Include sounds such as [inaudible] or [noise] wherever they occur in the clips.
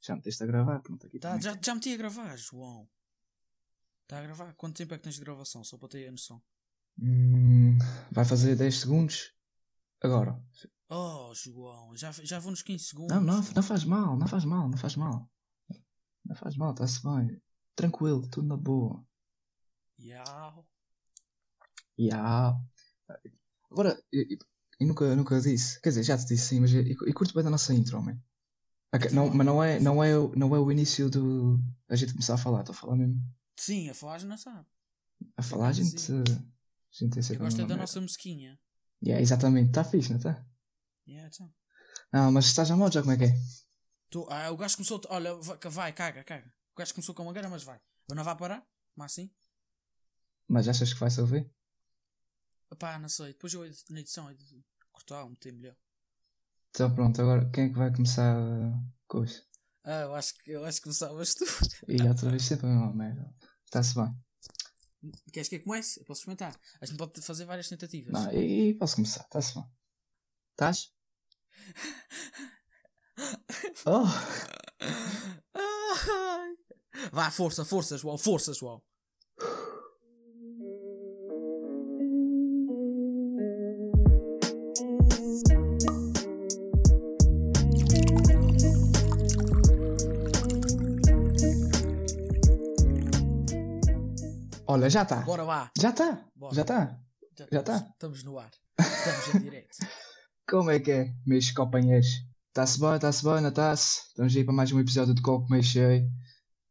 Já meteste a gravar, pronto, aqui Tá, já, já meti a gravar, João. Está a gravar? Quanto tempo é que tens de gravação? Só para ter a noção. Hum, vai fazer 10 segundos. Agora. Oh, João, já, já vou nos 15 segundos. Não, não, não faz mal, não faz mal, não faz mal. Não faz mal, está-se bem. Tranquilo, tudo na boa. Yau. Ya. Agora, eu, eu- eu nunca, nunca disse. Quer dizer, já te disse sim, mas eu, eu curto bem da nossa intro, homem. Ok, não, mas não é, não, é, o- não é o início do. A gente começar a falar, estou a falar mesmo. Sim, a falar não sabe. A falar, a gente. Sim. A gente tem Eu a gosto é mesma da merda. nossa mosquinha. Yeah, exatamente, está fixe, não está? Yeah, então. Não, mas estás a modo já como é que é? Tô, ah, o gajo começou. Olha, vai, caga, caga. O gajo começou com uma guerra, mas vai. Eu não vai parar? Mas assim? Mas achas que vai-se ouvir? Pá, não sei. Depois eu na edição é cortar, meter melhor. Então pronto, agora quem é que vai começar uh, com isso? Ah, eu acho que, eu acho que começavas tu. E outra vez sempre a mesma merda. Está-se bem. Queres que eu comece? Eu posso experimentar. A gente pode fazer várias tentativas. Não, e, e posso começar, está-se bem. Estás? [laughs] Oh! Vá, força, força, João, força, João. Olha, já está. Bora lá. Já está. Já está. Já estamos, tá? Estamos no ar. Estamos em direto. [laughs] Como é que é, meus companheiros? Está-se bem, está-se bem, está-se? Estamos aí para mais um episódio de Copo Meio Cheio.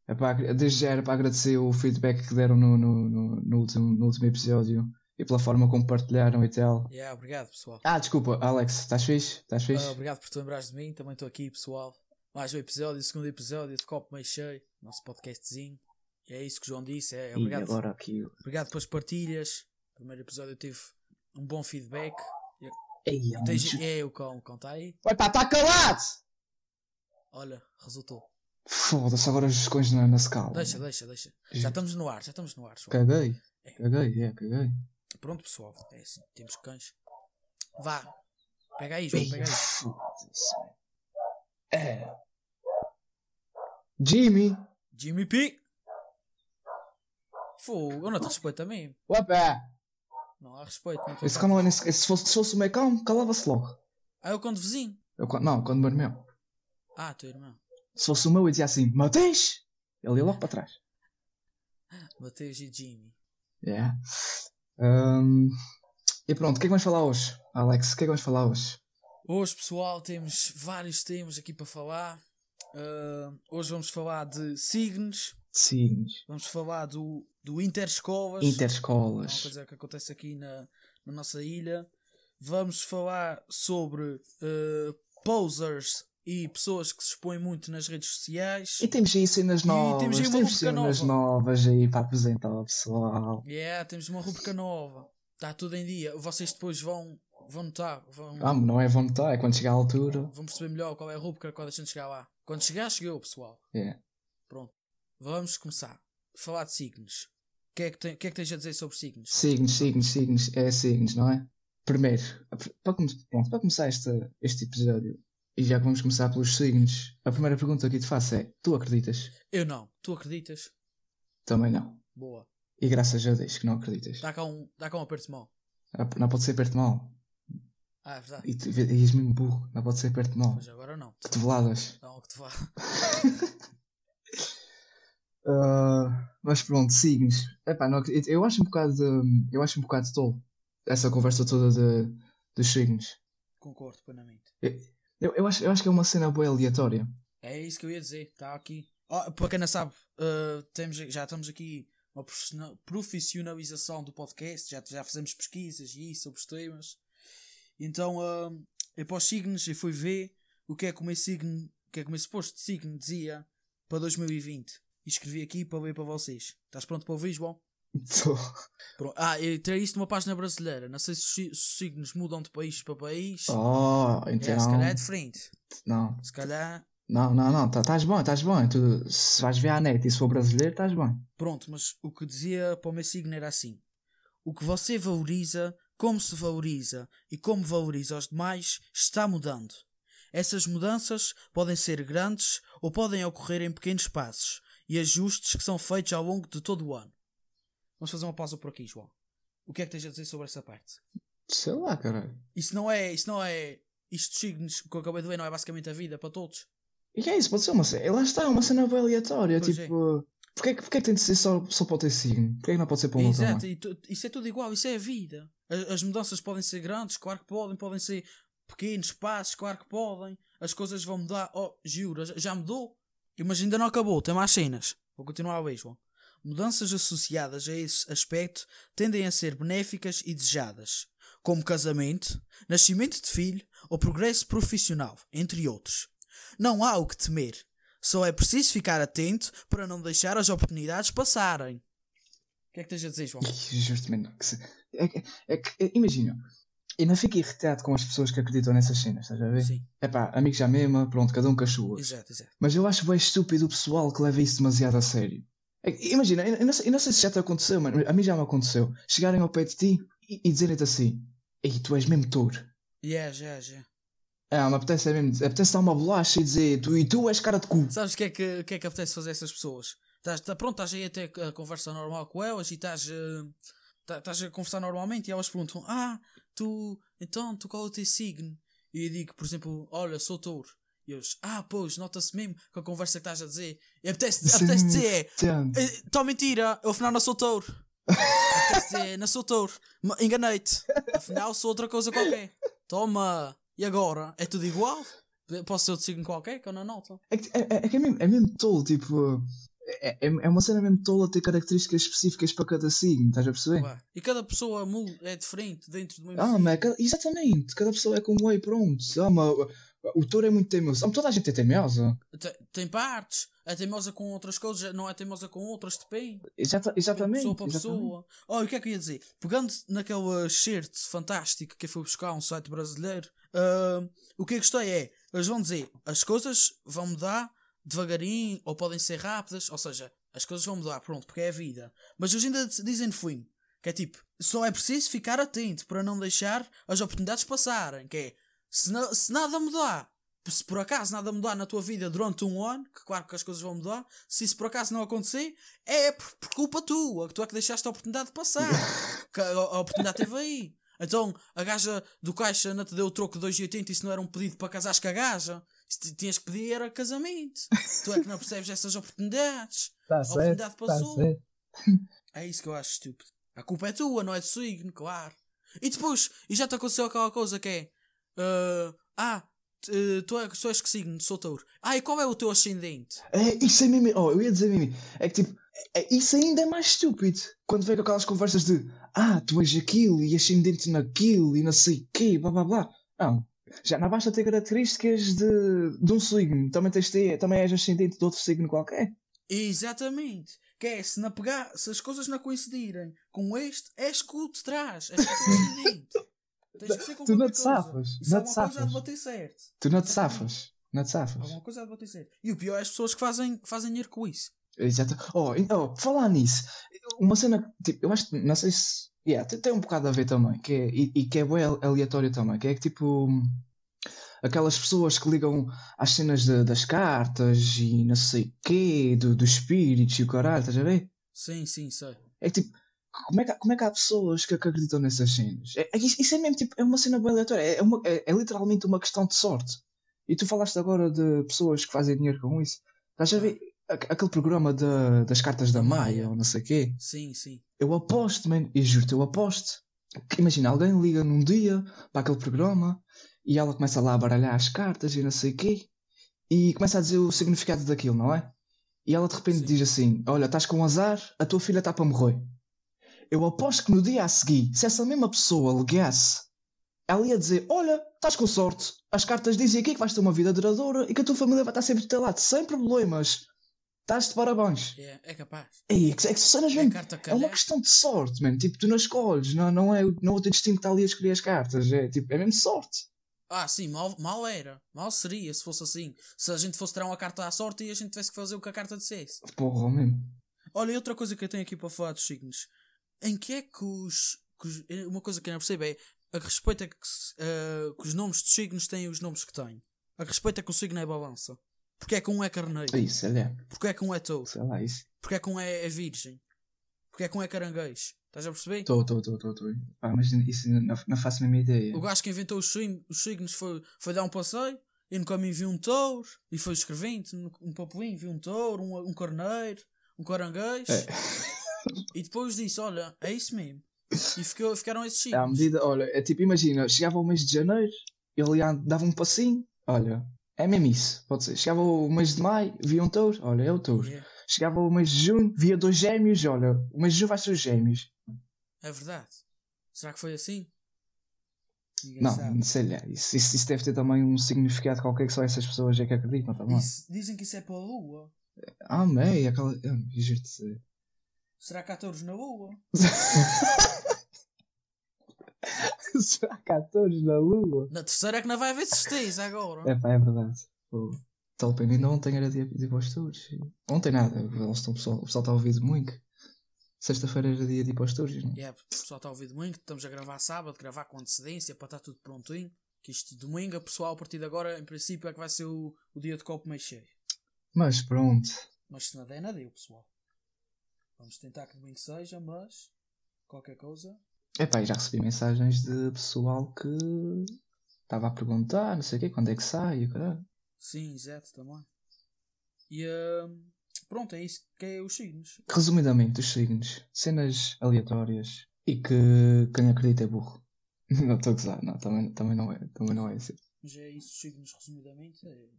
É para, desde já era para agradecer o feedback que deram no, no, no, no último, no último episódio e pela forma como partilharam e tal. Yeah, obrigado, pessoal. Ah, desculpa, Alex, estás fixe? Estás fixe? Ah, obrigado por te lembrares de mim. Também estou aqui, pessoal. Mais um episódio, segundo episódio de Copo Meio Cheio. Nosso podcastzinho. E é isso que o João disse. É, e obrigado, agora aqui. obrigado pelas partilhas. Primeiro episódio eu tive um bom feedback. Ei, é Tens, muito- é o cão, o cão está aí. Vai pá, está calado! Olha, resultou. Foda-se, agora os cões na, na escala. Deixa, deixa, deixa. Já estamos no ar, já estamos no ar. João. Caguei. Caguei, é, caguei. Pronto, pessoal. É assim, temos cães. Vá. Pega aí, João, Ei, pega aí. foda-se. É. Jimmy! Jimmy P. Fogo, eu não te respeito a mim. Opa! Não há respeito. Não, Esse é nesse- se, fosse, se fosse o meu cão, calava-se logo. Ah, eu quando vizinho. Eu, quando- não, quando o meu irmão. Ah, teu irmão. Se fosse o meu, eu dizia assim: Mateus! Ele ia logo para trás. [laughs] Mateus e Jimmy. Yeah. Um, e pronto, o que é que vamos falar hoje? Alex, o que é que vamos falar hoje? Hoje, pessoal, temos vários temas aqui para falar. Ah, hoje vamos falar de signos. Signos. Vamos falar do, do Interescolas. É uma Interescolas. coisa que acontece aqui na, na nossa ilha. Vamos falar sobre eh, posers e pessoas que se expõem muito nas redes sociais. E temos aí cenas E novas. temos aí uma temos rubrica cenas nova. novas aí para apresentar ao pessoal. Yeah, temos uma rubrica nova. Está tudo em dia. Vocês depois vão, vão notar, vão, Ah, não é vontade, é quando chegar à altura. vão perceber melhor qual é a rubrica quando a gente chegar lá. Quando chegar, chegou, pessoal. Yeah. Pronto. Vamos começar. Falar de signos. O que é que, tem, que, é que tens a dizer sobre signos? Signos, signos, signos, é signos, não é? Primeiro, para, pronto, para começar este, este episódio, e já que vamos começar pelos signos, a primeira pergunta que te faço é: tu acreditas? Eu não. Tu acreditas? Também não. Boa. E graças a Deus que não acreditas. Dá cá um, dá cá um aperto de mão. Ah, Não pode ser perto de mal. Ah, é verdade. E tu e és mesmo burro, não pode ser perto de mal. Mas agora não. Cotoveladas. Não, o [laughs] Ah, mas pronto, signos. Epá, não. Eu acho um bocado de, eu acho um bocado tolo essa conversa toda de, dos signos. Concordo plenamente. Eu, eu, acho, eu acho que é uma cena boa aleatória. É isso que eu ia dizer. Está aqui. Oh, para quem não sabe, uh, temos, já estamos aqui uma profissionalização do podcast. Já, já fizemos pesquisas e isso sobre os temas. Então, uh, eu para os signos, eu fui ver o que é que o meu signo, o que é que o meu suposto signo dizia para 2020. E escrevi aqui para ler para vocês. Estás pronto para ouvir, João? Pronto. Ah, eu terei isso numa página brasileira. Não sei se os si- os signos mudam de país para país. Oh, É, então. se calhar é diferente. Não, Se calhar. não, não, não. tá- Estás bom, estás bom. Tu, se vais ver a net e se for brasileiro, estás bom. Pronto, mas o que dizia para o meu signo era assim: O que você valoriza, como se valoriza e como valoriza os demais, está mudando. Essas mudanças podem ser grandes ou podem ocorrer em pequenos passos e ajustes que são feitos ao longo de todo o ano. Vamos fazer uma pausa por aqui, João. O que é que tens a dizer sobre essa parte? Sei lá, caralho. Isso não é. Isso não é. Isto signos que eu acabei de ver não é basicamente a vida para todos. E é isso, pode ser uma cena. Lá está, uma cena aleatória. Pois é. tipo, porquê, que- porquê que tem de ser só, só para o teu signo? Porquê que não pode ser para o outro Exato, e tu- isso é tudo igual, isso é a vida. A- As mudanças podem ser grandes, claro que podem, podem ser pequenos passos, claro que podem. As coisas vão mudar. Oh, juro, já mudou. Mas ainda não acabou, tem mais cenas. Vou continuar ver, João. Mudanças associadas a esse aspecto tendem a ser benéficas e desejadas, como casamento, nascimento de filho ou progresso profissional, entre outros. Não há o que temer. Só é preciso ficar atento para não deixar as oportunidades passarem. O que é que tens a dizer, João? Justamente. que É, que- é que, é- imagina, eu não fico irritado com as pessoas que acreditam nessas cenas, estás a ver? Sim, É pá, amigos à mesma, pronto, cada um com as suas. exato, exato. Mas eu acho bem estúpido o pessoal que leva isso demasiado a sério. É imagina, eu não, sei, eu não sei se já te aconteceu, mano. A mim já me aconteceu. Chegarem ao pé de ti e, e dizerem-te assim: Ei, tu és mesmo touro. Yeah, já, já. Ah, me apetece, é mesmo, apetece dar uma bolacha e dizer: tu, E tu és cara de cu. Sabes o que é que, que é que apetece fazer a essas pessoas? Estás, tá, pronto, estás aí a ter a conversa normal com elas e estás, tá- estás a conversar normalmente e elas perguntam: Ah, tu, então, tu qual é o teu signo? E eu digo, por exemplo, olha, sou touro. E eles, ah, pois, nota-se mesmo com a conversa que estás a dizer. E apetece, apetece dizer. Estou mentira, eu afinal não sou touro. Apetece dizer, não sou touro. Enganei-te. Afinal sou outra coisa qualquer. Toma. E agora? É tudo igual? Posso ser outro signo qualquer que eu não noto. É, que- é, é, é é mesmo, é mesmo tolo, tipo. É, é, é uma cena mesmo tola ter características específicas para cada signo, estás a perceber? Ué, E cada pessoa é diferente dentro do mesmo Ah, signo. mas é exatamente, cada pessoa é como é e pronto. Ah, mas, o- o touro é muito teimoso. Ah, toda a gente é teimosa. Tem, tem partes. É teimosa com outras coisas, não é teimosa com outras, depende. Exata, exatamente. pessoa para exatamente. pessoa. Oh, e o que é que eu ia dizer? Pegando naquele shirt fantástico que eu fui buscar um site brasileiro, ah, o que eu gostei é, eles vão dizer, as coisas vão mudar devagarinho ou podem ser rápidas, ou seja, as coisas vão mudar, pronto, porque é a vida. Mas eles ainda dizem fim, que é tipo, só é preciso ficar atento para não deixar as oportunidades passarem, que é, se, na- se nada mudar, se por acaso nada mudar na tua vida durante um ano, que claro que as coisas vão mudar, se isso por acaso não acontecer, é por, por culpa tua, que tu é que deixaste a oportunidade de passar. [laughs] que a, a oportunidade esteve aí. Então, a gaja do caixa não te deu o troco de 2,80 e isso não era um pedido para casares com a gaja. Tinhas que pedir era casamento. [laughs] tu é que não percebes essas oportunidades. Tá A oportunidade passou. certo. É isso que eu acho estúpido. A culpa é tua, não é do signo, claro. E depois, e já te aconteceu aquela coisa que é. ah, ah, t- eh, tu, é, tu és que signo? Sou touro. Ah, e qual é o teu ascendente? É, isso é mesmo. Oh, eu ia dizer mesmo. É que tipo, é- isso ainda é mais estúpido. Quando vem com aquelas conversas de ah, tu és aquilo e ascendente naquilo e não sei o quê, blá blá blá. Não. Já não basta ter características de, de um signo. Também, tens de também és ascendente de outro signo qualquer. Exatamente. Que é, se, não pegar, se as coisas não coincidirem com este, és que o te traz. És que o ascendente. [laughs] Tens que ser com Tu não te coisa. safas, não coisa há de safas. bater certo. Tu não te safas. Não te safas. Alguma coisa de bater certo. E o pior é as pessoas que fazem, fazem dinheiro com isso. Exato. Oh, oh, falar nisso, uma cena, tipo, eu acho que, não sei se. Yeah, tem, tem um bocado a ver também, que é, e, e que é bem aleatório também, que é que tipo. Aquelas pessoas que ligam às cenas de- das cartas e não sei o quê, do, dos espíritos e o caralho, estás a ver? Sim, sim, sei. É que tipo, como é que, há- como é que há pessoas que, que acreditam nessas cenas? É, é isso, é mesmo tipo, é uma cena bem aleatória, é, uma- é- é literalmente uma questão de sorte. E tu falaste agora de pessoas que fazem dinheiro com isso. Estás a ver aquele programa da- das cartas da Maia. ou não sei o quê? Sim, sim. Eu aposto, man, e juro-te, eu aposto. Que, imagina, alguém liga num dia para aquele programa e ela começa lá a baralhar as cartas e não sei o quê e começa a dizer o significado daquilo, não é? E ela de repente Sim. diz assim: Olha, estás com azar, a tua filha está para morrer. Eu aposto que no dia a seguir, se essa mesma pessoa ligasse, ela ia dizer: Olha, estás com sorte, as cartas dizem aqui que vais ter uma vida duradoura e que a tua família vai estar sempre do teu lado, sem problemas. Estás de parabéns. É, é capaz. É que, é que cenas É é uma questão de sorte, mano. Tipo, tu não escolhes, não, não, é, não é o teu destino que está ali a escolher as cartas. É, tipo, é mesmo sorte. Ah, sim, mal, mal era. Mal seria se fosse assim. Se a gente fosse tirar uma carta à sorte e a gente tivesse que fazer o que a carta dissesse. Porra, mesmo. Olha, e outra coisa que eu tenho aqui para falar dos signos. Em que é que os. que os- eh, uma coisa que eu não percebo é. A respeito é que, eh, que os nomes dos signos têm os nomes que têm. A respeito é que o signo é balança. Porque é que um é carneiro? Isso, olha. Porque é que um é touro? Sei lá, isso. Porque é que um é, é virgem? Porque é que um é caranguejo? Estás a perceber? Estou, estou, estou, estou. Ah, mas isso não, não faço a mesma ideia. O gajo que inventou os, signos, os signos foi, foi dar um passeio e no caminho viu um touro e foi escrevendo um papelinho, viu um touro, um, um carneiro, um caranguejo É. e depois disse: Olha, é isso mesmo. E ficou, ficaram esses À signos. medida, olha, é tipo, imagina, chegava o mês de janeiro, ele dava um passinho, olha, é mesmo isso, pode ser. Chegava o mês de maio, via um touro, olha, é o touro. Yeah, Chegava o mês de junho, via dois gêmeos, olha, o mês de junho vai ser os gêmeos. é verdade. Será que foi assim? Ninguém Não, sabe. sei lá, isso, isso, isso deve ter também um significado qualquer que só essas pessoas é que acreditam também. Isso- dizem que isso é pela lua. Ah, mei, aquela. Juro-te. Será que há touros na lua? [laughs] [laughs] Será que há touros na lua? Na terceira é que não vai haver certeza agora. É pá, é verdade. Pô, Talpena ainda ontem era dia de ir para os touros. Ontem nada, eles estão, o pessoal o pessoal está a ouvir muito. Sexta-feira era dia de ir para os touros, não? Yeah, o pessoal está a ouvir domingo, estamos a gravar sábado, gravar com antecedência para estar tudo prontinho. Que isto domingo, a pessoal, a partir de agora, em princípio, é que vai ser o, o dia de copo meio cheio. Mas pronto. Mas se nada é nada, eu, pessoal. Vamos tentar que domingo seja, mas qualquer coisa. É pá, já recebi mensagens de pessoal que estava a perguntar, não sei o quê, quando é que sai, caralho. Sim, exato, também. E hum, pronto, é isso que é os signos. Resumidamente, os signos, cenas aleatórias e que quem acredita é burro. [laughs] Não estou a gozar, não, também, também não é, também não é assim. Mas é isso, os signos, resumidamente. É...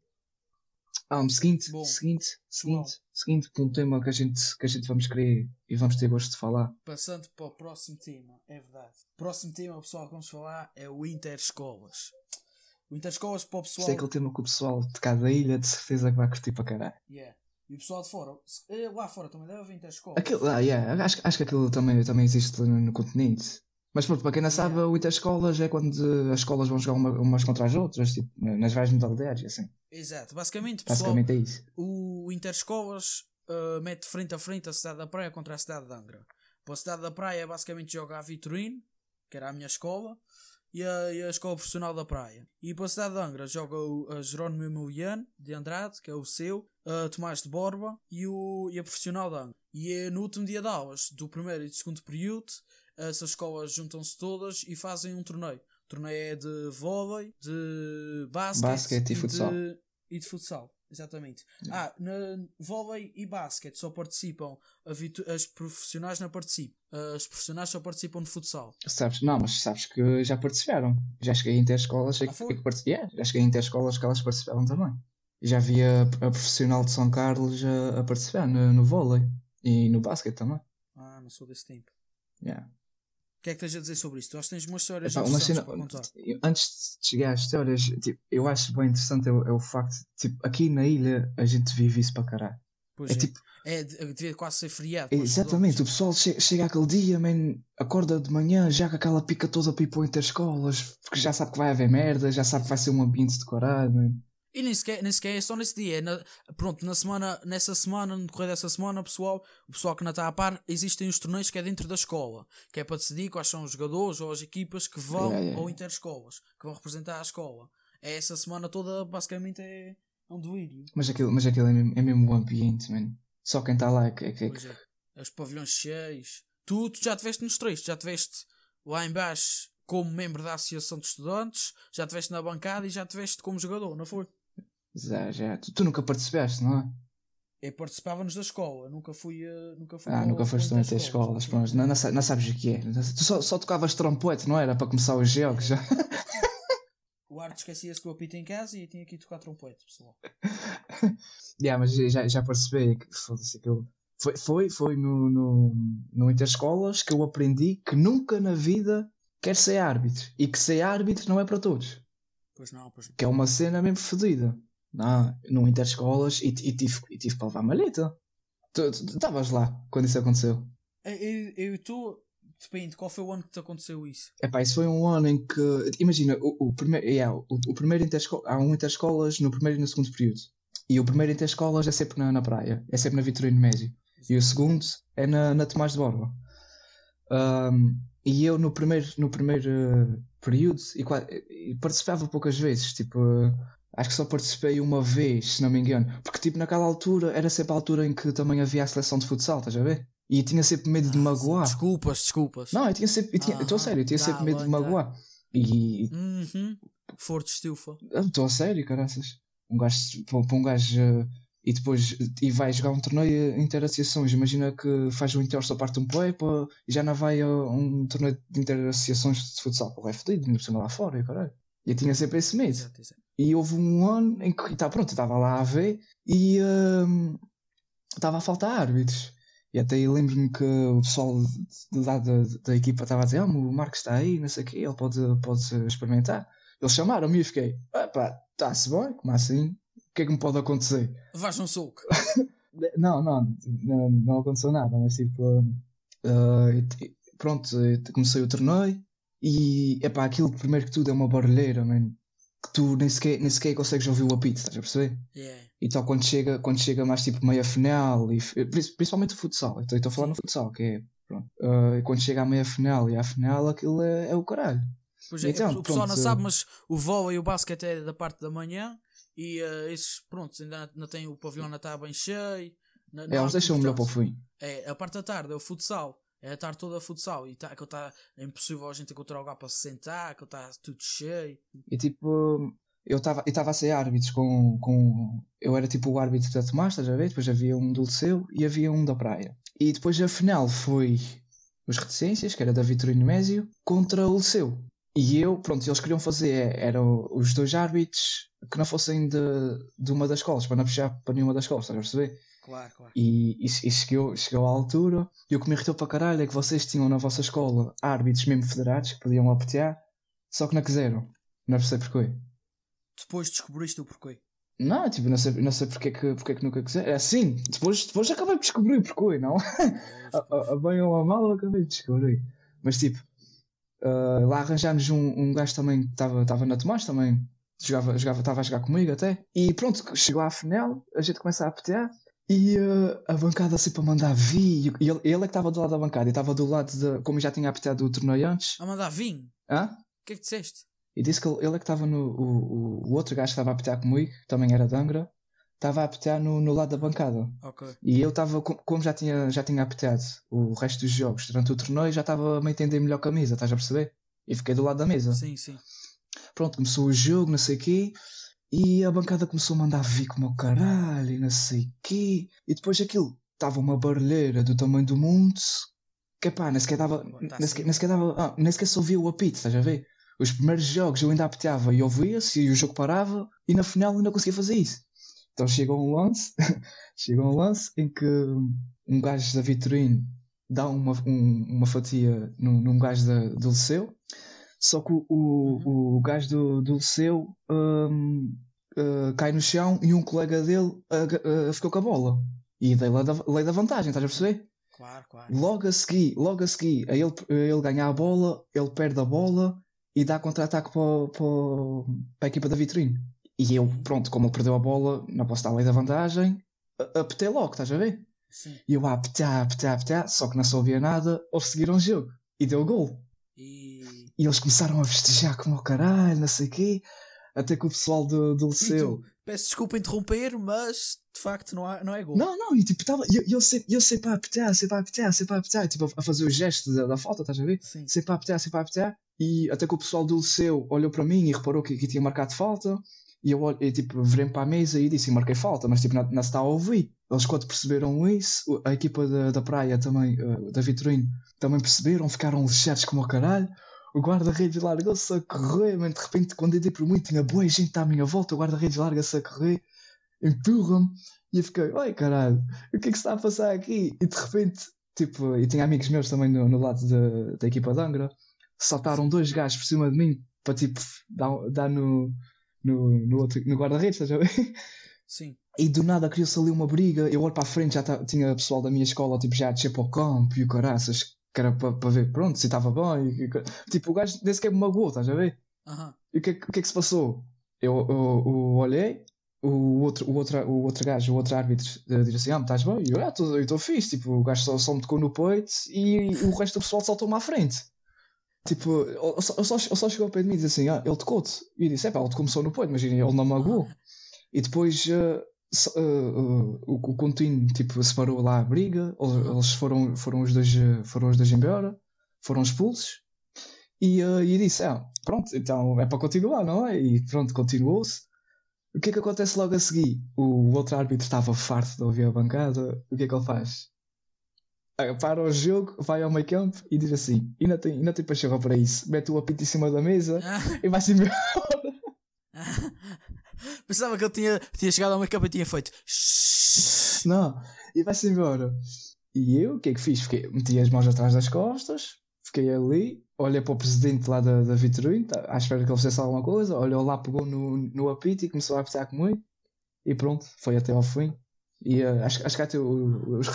Ah, um seguinte, Bom, seguinte, seguinte, seguinte, para um tema que a gente, que a gente vamos querer e vamos ter gosto de falar. Passando para o próximo tema, é verdade. O próximo tema, pessoal, que vamos falar é o Interescolas. O Interescolas para o pessoal. Isto é aquele tema que o pessoal de cada ilha de certeza que vai curtir para caralho. Yeah. E o pessoal de fora, eh, lá fora também deve haver Interescolas. Aquilo, ah, yeah, acho, acho que aquilo também, também existe no, no continente. Mas pronto, para quem não sabe, o Interescolas é quando as escolas vão jogar uma- umas contra as outras, tipo, nas várias modalidades, assim. Exato, basicamente, pessoal, Basicamente é isso. o Interescolas uh, mete frente a frente a cidade da Praia contra a cidade de Angra. Para a cidade da Praia, basicamente joga a Vitorino, que era a minha escola, e a, e a escola profissional da Praia. E para a cidade de Angra joga o a Jerónimo Emiliano de Andrade, que é o seu, a Tomás de Borba e, o, e a profissional de Angra. E é no último dia de aulas, do primeiro e do segundo período, essas escolas juntam-se todas e fazem um torneio. O torneio é de vôlei, de basquete, Basquete e futsal. De, e de futsal. Exatamente. Ah, na vôlei e basquete só participam as profissionais não participam. As profissionais só participam de futsal. Sabes, não, mas sabes que já participaram. Já cheguei em interescolas, Ah, que, que yeah, já cheguei em interescolas que elas participaram também. Já vi a, a profissional de São Carlos a, a participar no, no vôlei e no basquete também. Ah, não sou desse tempo. Yeah. O que é que tens a dizer sobre isto? Tu acho que tens umas histórias Epá, uma cena- para contar. eu- antes de chegar às histórias, tipo, eu acho bem interessante é, o- é o facto de, tipo, aqui na ilha a gente vive isso para caralho. Pois É é, tipo, é, de- devia quase ser feriado. exatamente, o pessoal che- chega aquele dia, man, acorda de manhã já com aquela pica toda para ir para o interescolas, porque já sabe que vai haver merda, já sabe que vai ser um ambiente de caralho, man. E nem sequer, nem sequer é só nesse dia. é na- pronto, na semana, nessa semana, no decorrer dessa semana, pessoal, o pessoal que não está a par, existem os torneios que é dentro da escola, que é para decidir quais são os jogadores ou as equipas que vão Yeah, yeah, ao interescolas, que vão representar a escola. É essa semana toda, basicamente, é, é um delírio. Mas aquilo, mas aquilo é, mesmo, é mesmo o ambiente, man. Só quem está lá é que. É, que- Pois é. Os pavilhões cheios. Tu, tu já tiveste nos três, já tiveste lá em baixo como membro da Associação de Estudantes, já tiveste na bancada e já tiveste como jogador, não foi? Já, já. Tu, tu nunca participaste, não é? Eu participava-nos da escola, nunca fui, eh, nunca fui Ah, nunca foste também ter interescolas, escolas, não. Não, não, sa- não sabes o que é. Tu só, só tocavas trompete, não era? Para começar os jogos já. O Arte esquecia-se do apito em casa e tinha que ir tocar trompete, pessoal. [laughs] Yeah, mas já, já percebi que. Foi, foi, foi no, no, no Interescolas que eu aprendi que nunca na vida quer ser árbitro. E que ser árbitro não é para todos. Pois não, pois não. Que é uma cena mesmo fodida. Não, no Interescolas e, e, tive, e tive para levar maleta. Tu estavas lá quando isso aconteceu. Eu- Eu estou. Depende, qual foi o ano que te aconteceu isso? Epá, isso foi um ano em que. Imagina, o, o primeiro. Yeah, o, o primeiro há um interescolas no primeiro e no segundo período. E o primeiro interescolas é sempre na, na praia, é sempre na Vitorino Médio. E o segundo é na, na Tomás de Borba. Ahm, e eu no primeiro, no primeiro eh, período e, e participava poucas vezes, tipo, Acho que só participei uma vez, se não me engano. Porque, tipo, naquela altura era sempre a altura em que também havia a seleção de futsal, estás a ver? E tinha sempre medo de Ah, magoar. Desculpas, desculpas. Não, eu tinha sempre. Estou a Aham, sério, eu tinha tá sempre medo de magoar. E. Uhum. Forte estufa. Estou a sério, caraças. Um gajo. Para um gajo. eh, E depois. E vai jogar um torneio interassociações. Imagina que faz um inter só parte um play pá, e já não vai a um torneio de interassociações de futsal. Pô, é fodido, ainda por lá fora, e caralho. E eu tinha sempre esse medo. Exato, exato. E houve um ano em que, tá, pronto, estava lá a ver e hum, estava a faltar árbitros. E até lembro-me que o pessoal lado da, da equipa estava a dizer: ah, o Marcos está aí, não sei o quê, ele pode, pode experimentar. Eles chamaram-me e eu fiquei: pá, está-se bem, como assim? O que é que me pode acontecer? Vais um soco. [laughs] Não, não, não, não aconteceu nada, mas tipo, ah, t- pronto, comecei o torneio e, epá, aquilo primeiro que tudo é uma barulheira, man, que tu nem sequer, nem sequer consegues ouvir o apito, estás a perceber? Yeah. Então quando chega, quando chega mais tipo meia final, e, pri- principalmente o futsal, eu estou a falar no futsal, que é, pronto, e quando chega à meia final e à final aquilo é, é o caralho. Pois é, Então, o pessoal não pronto, sabe, mas o vôlei e o basquete é da parte da manhã e eh, esses, pronto, ainda não tem o pavilhão ainda está bem cheio. não É, eles deixam o melhor para o fim. É, a parte da tarde é o futsal. É a tarde toda a futsal. E tá, que tá, é impossível a gente encontrar lugar para se sentar, que está tudo cheio. E tipo, eu estava eu a ser árbitros com, com. Eu era tipo o árbitro da Tomás, estás a ver? Depois havia um do Liceu e havia um da Praia. E depois a final foi os Reticências, que era da Vitorino Mésio, contra o Liceu. E eu, pronto, eles queriam fazer, eram os dois árbitros que não fossem de, de uma das escolas, para não puxar para nenhuma das escolas, estás a perceber? Claro, claro. E, e, e chegou, chegou à altura, e o que me irritou para caralho é que vocês tinham na vossa escola árbitros mesmo federados que podiam apetear, só que não quiseram. Não percebo porquê. Depois descobriste o porquê. Não, tipo, não sei, não sei porque, é que, porque que nunca quiser. É assim, depois, depois acabei de descobrir o porquê, não? É, [laughs] A, a, a bem ou a mal eu acabei de descobrir. Mas tipo, ah, lá arranjámos um, um gajo também que estava na Tomás também. Jogava, jogava, estava a jogar comigo até. E pronto, chegou à final, a gente começa a apetear. E ah, a bancada assim para mandar vir. E ele, ele é que estava do lado da bancada. E estava do lado de. Como já tinha apeteado o torneio antes. A mandar vinho. Hã? O que é que disseste? E disse que ele, ele é que estava no. O, o, outro gajo que estava a apetear comigo, que também era de Angra, estava a apetear no, no lado da bancada. Ok. E eu estava, co- como já tinha, já tinha apeteado o resto dos jogos durante o torneio, já estava a me entender melhor com a mesa, estás a perceber? E fiquei do lado da mesa. Sim, sim. Pronto, começou o jogo, não sei o quê, e a bancada começou a mandar vir como o caralho, e não sei quê. E depois aquilo, estava uma barulheira do tamanho do mundo, que pá, nem sequer dava, Tá nem sequer, assim. nem sequer dava, ah, nem sequer se ouvia o apito, estás a ver? Os primeiros jogos eu ainda apeteava e ouvia-se, e o jogo parava, e na final ainda conseguia fazer isso. Então chega um lance, [laughs] chega um lance em que um gajo da vitrine dá uma, um- uma fatia num, num gajo da, do Liceu, só que o, o, o gajo do, do Liceu hum, uh, cai no chão e um colega dele aga- uh, ficou com a bola. E dei lei da, lei da vantagem, estás a perceber? Claro, claro. Logo a seguir, logo a seguir, a ele, a ele ganha a bola, ele perde a bola e dá contra-ataque para, para, para a equipa da vitrine. E eu, pronto, como ele perdeu a bola, não posso dar a lei da vantagem, apetei logo, estás a ver? Sim. E eu a apetar, apetar, apetar, só que não se ouvia nada, eles seguiram o jogo e deu gol. E. Eles começaram a festejar como o caralho, não sei o quê, até que o pessoal do, do liceu. tu? Peço desculpa interromper, mas de facto não, há, não é gol. Não, não, e tipo, tava, eu, eu, sei, eu sei para apetar, sei para apetar, sei para apetar, tipo, a, fazer o gesto da, da falta, estás a ver? Sim. Sei para apetar, sei para apetar, e até que o pessoal do liceu olhou para mim e reparou que, que tinha marcado falta, e eu, olhei- e, tipo, virei para a mesa e disse, marquei falta, mas tipo, não, não se está a ouvir. Eles quando perceberam isso, a equipa da, da praia também, eh, da Vitorino, também perceberam, ficaram lixados como o caralho. O guarda-redes largou-se a correr, mas de repente, quando eu dei por mim, tinha boa gente à minha volta. O guarda-redes larga-se a correr, empurra-me, e eu fiquei, oi caralho, o que é que se está a passar aqui? E de repente, tipo, e tinha amigos meus também no, no lado da, da equipa de Angra, saltaram dois gajos por cima de mim para tipo dar, dar no, no, no, outro- no guarda-redes, estás a ver? Sim. E do nada criou-se ali uma briga. Eu olho para a frente, já tá- tinha pessoal da minha escola tipo, já a descer para o campo e o caraças, que era para para ver, pronto, se estava bem. e- e- tipo, o gajo nem sequer me magoou, estás a ver? Aham. E o que, é que- o que é que se passou? Eu, eu- eu olhei, o outro, o, outro, o outro gajo, o outro árbitro, eh, disse assim: Ah, estás bem? E eu, ah, estou fixe. Tipo, o gajo só, só me tocou no peito e o resto do pessoal saltou-me à frente. Tipo, ele só, ele só, só chegou ao pé de mim e disse assim: Ah, ele tocou-te. E eu disse: É pá, ele começou no poito, imagina, ele não magoou. E depois uh, uh, uh, o, o Coutinho tipo, separou lá a briga, eles, foram, foram, os dois, uh, foram os dois embora, foram expulsos. E, uh, e disse: Ah, pronto, então é para continuar, não é? E pronto, continuou-se. O que é que acontece logo a seguir? O outro árbitro estava farto de ouvir a bancada. O que é que ele faz? Ah, Para o jogo, vai ao meio campo e diz assim: ainda tem, ainda tem pachorra para isso. Mete o apito em cima da mesa Ah, e vai-se embora. [laughs] Pensava que ele tinha, tinha chegado ao meio campo e tinha feito. [laughs] Não, e vai-se embora. E eu, o que é que fiz? Fiquei, meti as mãos atrás das costas, fiquei ali, olhei para o presidente lá da, da vitrine, tá, à espera que ele fizesse alguma coisa, olhou lá, pegou no, no apito e começou a apitar comigo. E pronto, foi até ao fim. E eh, acho, acho que até o- os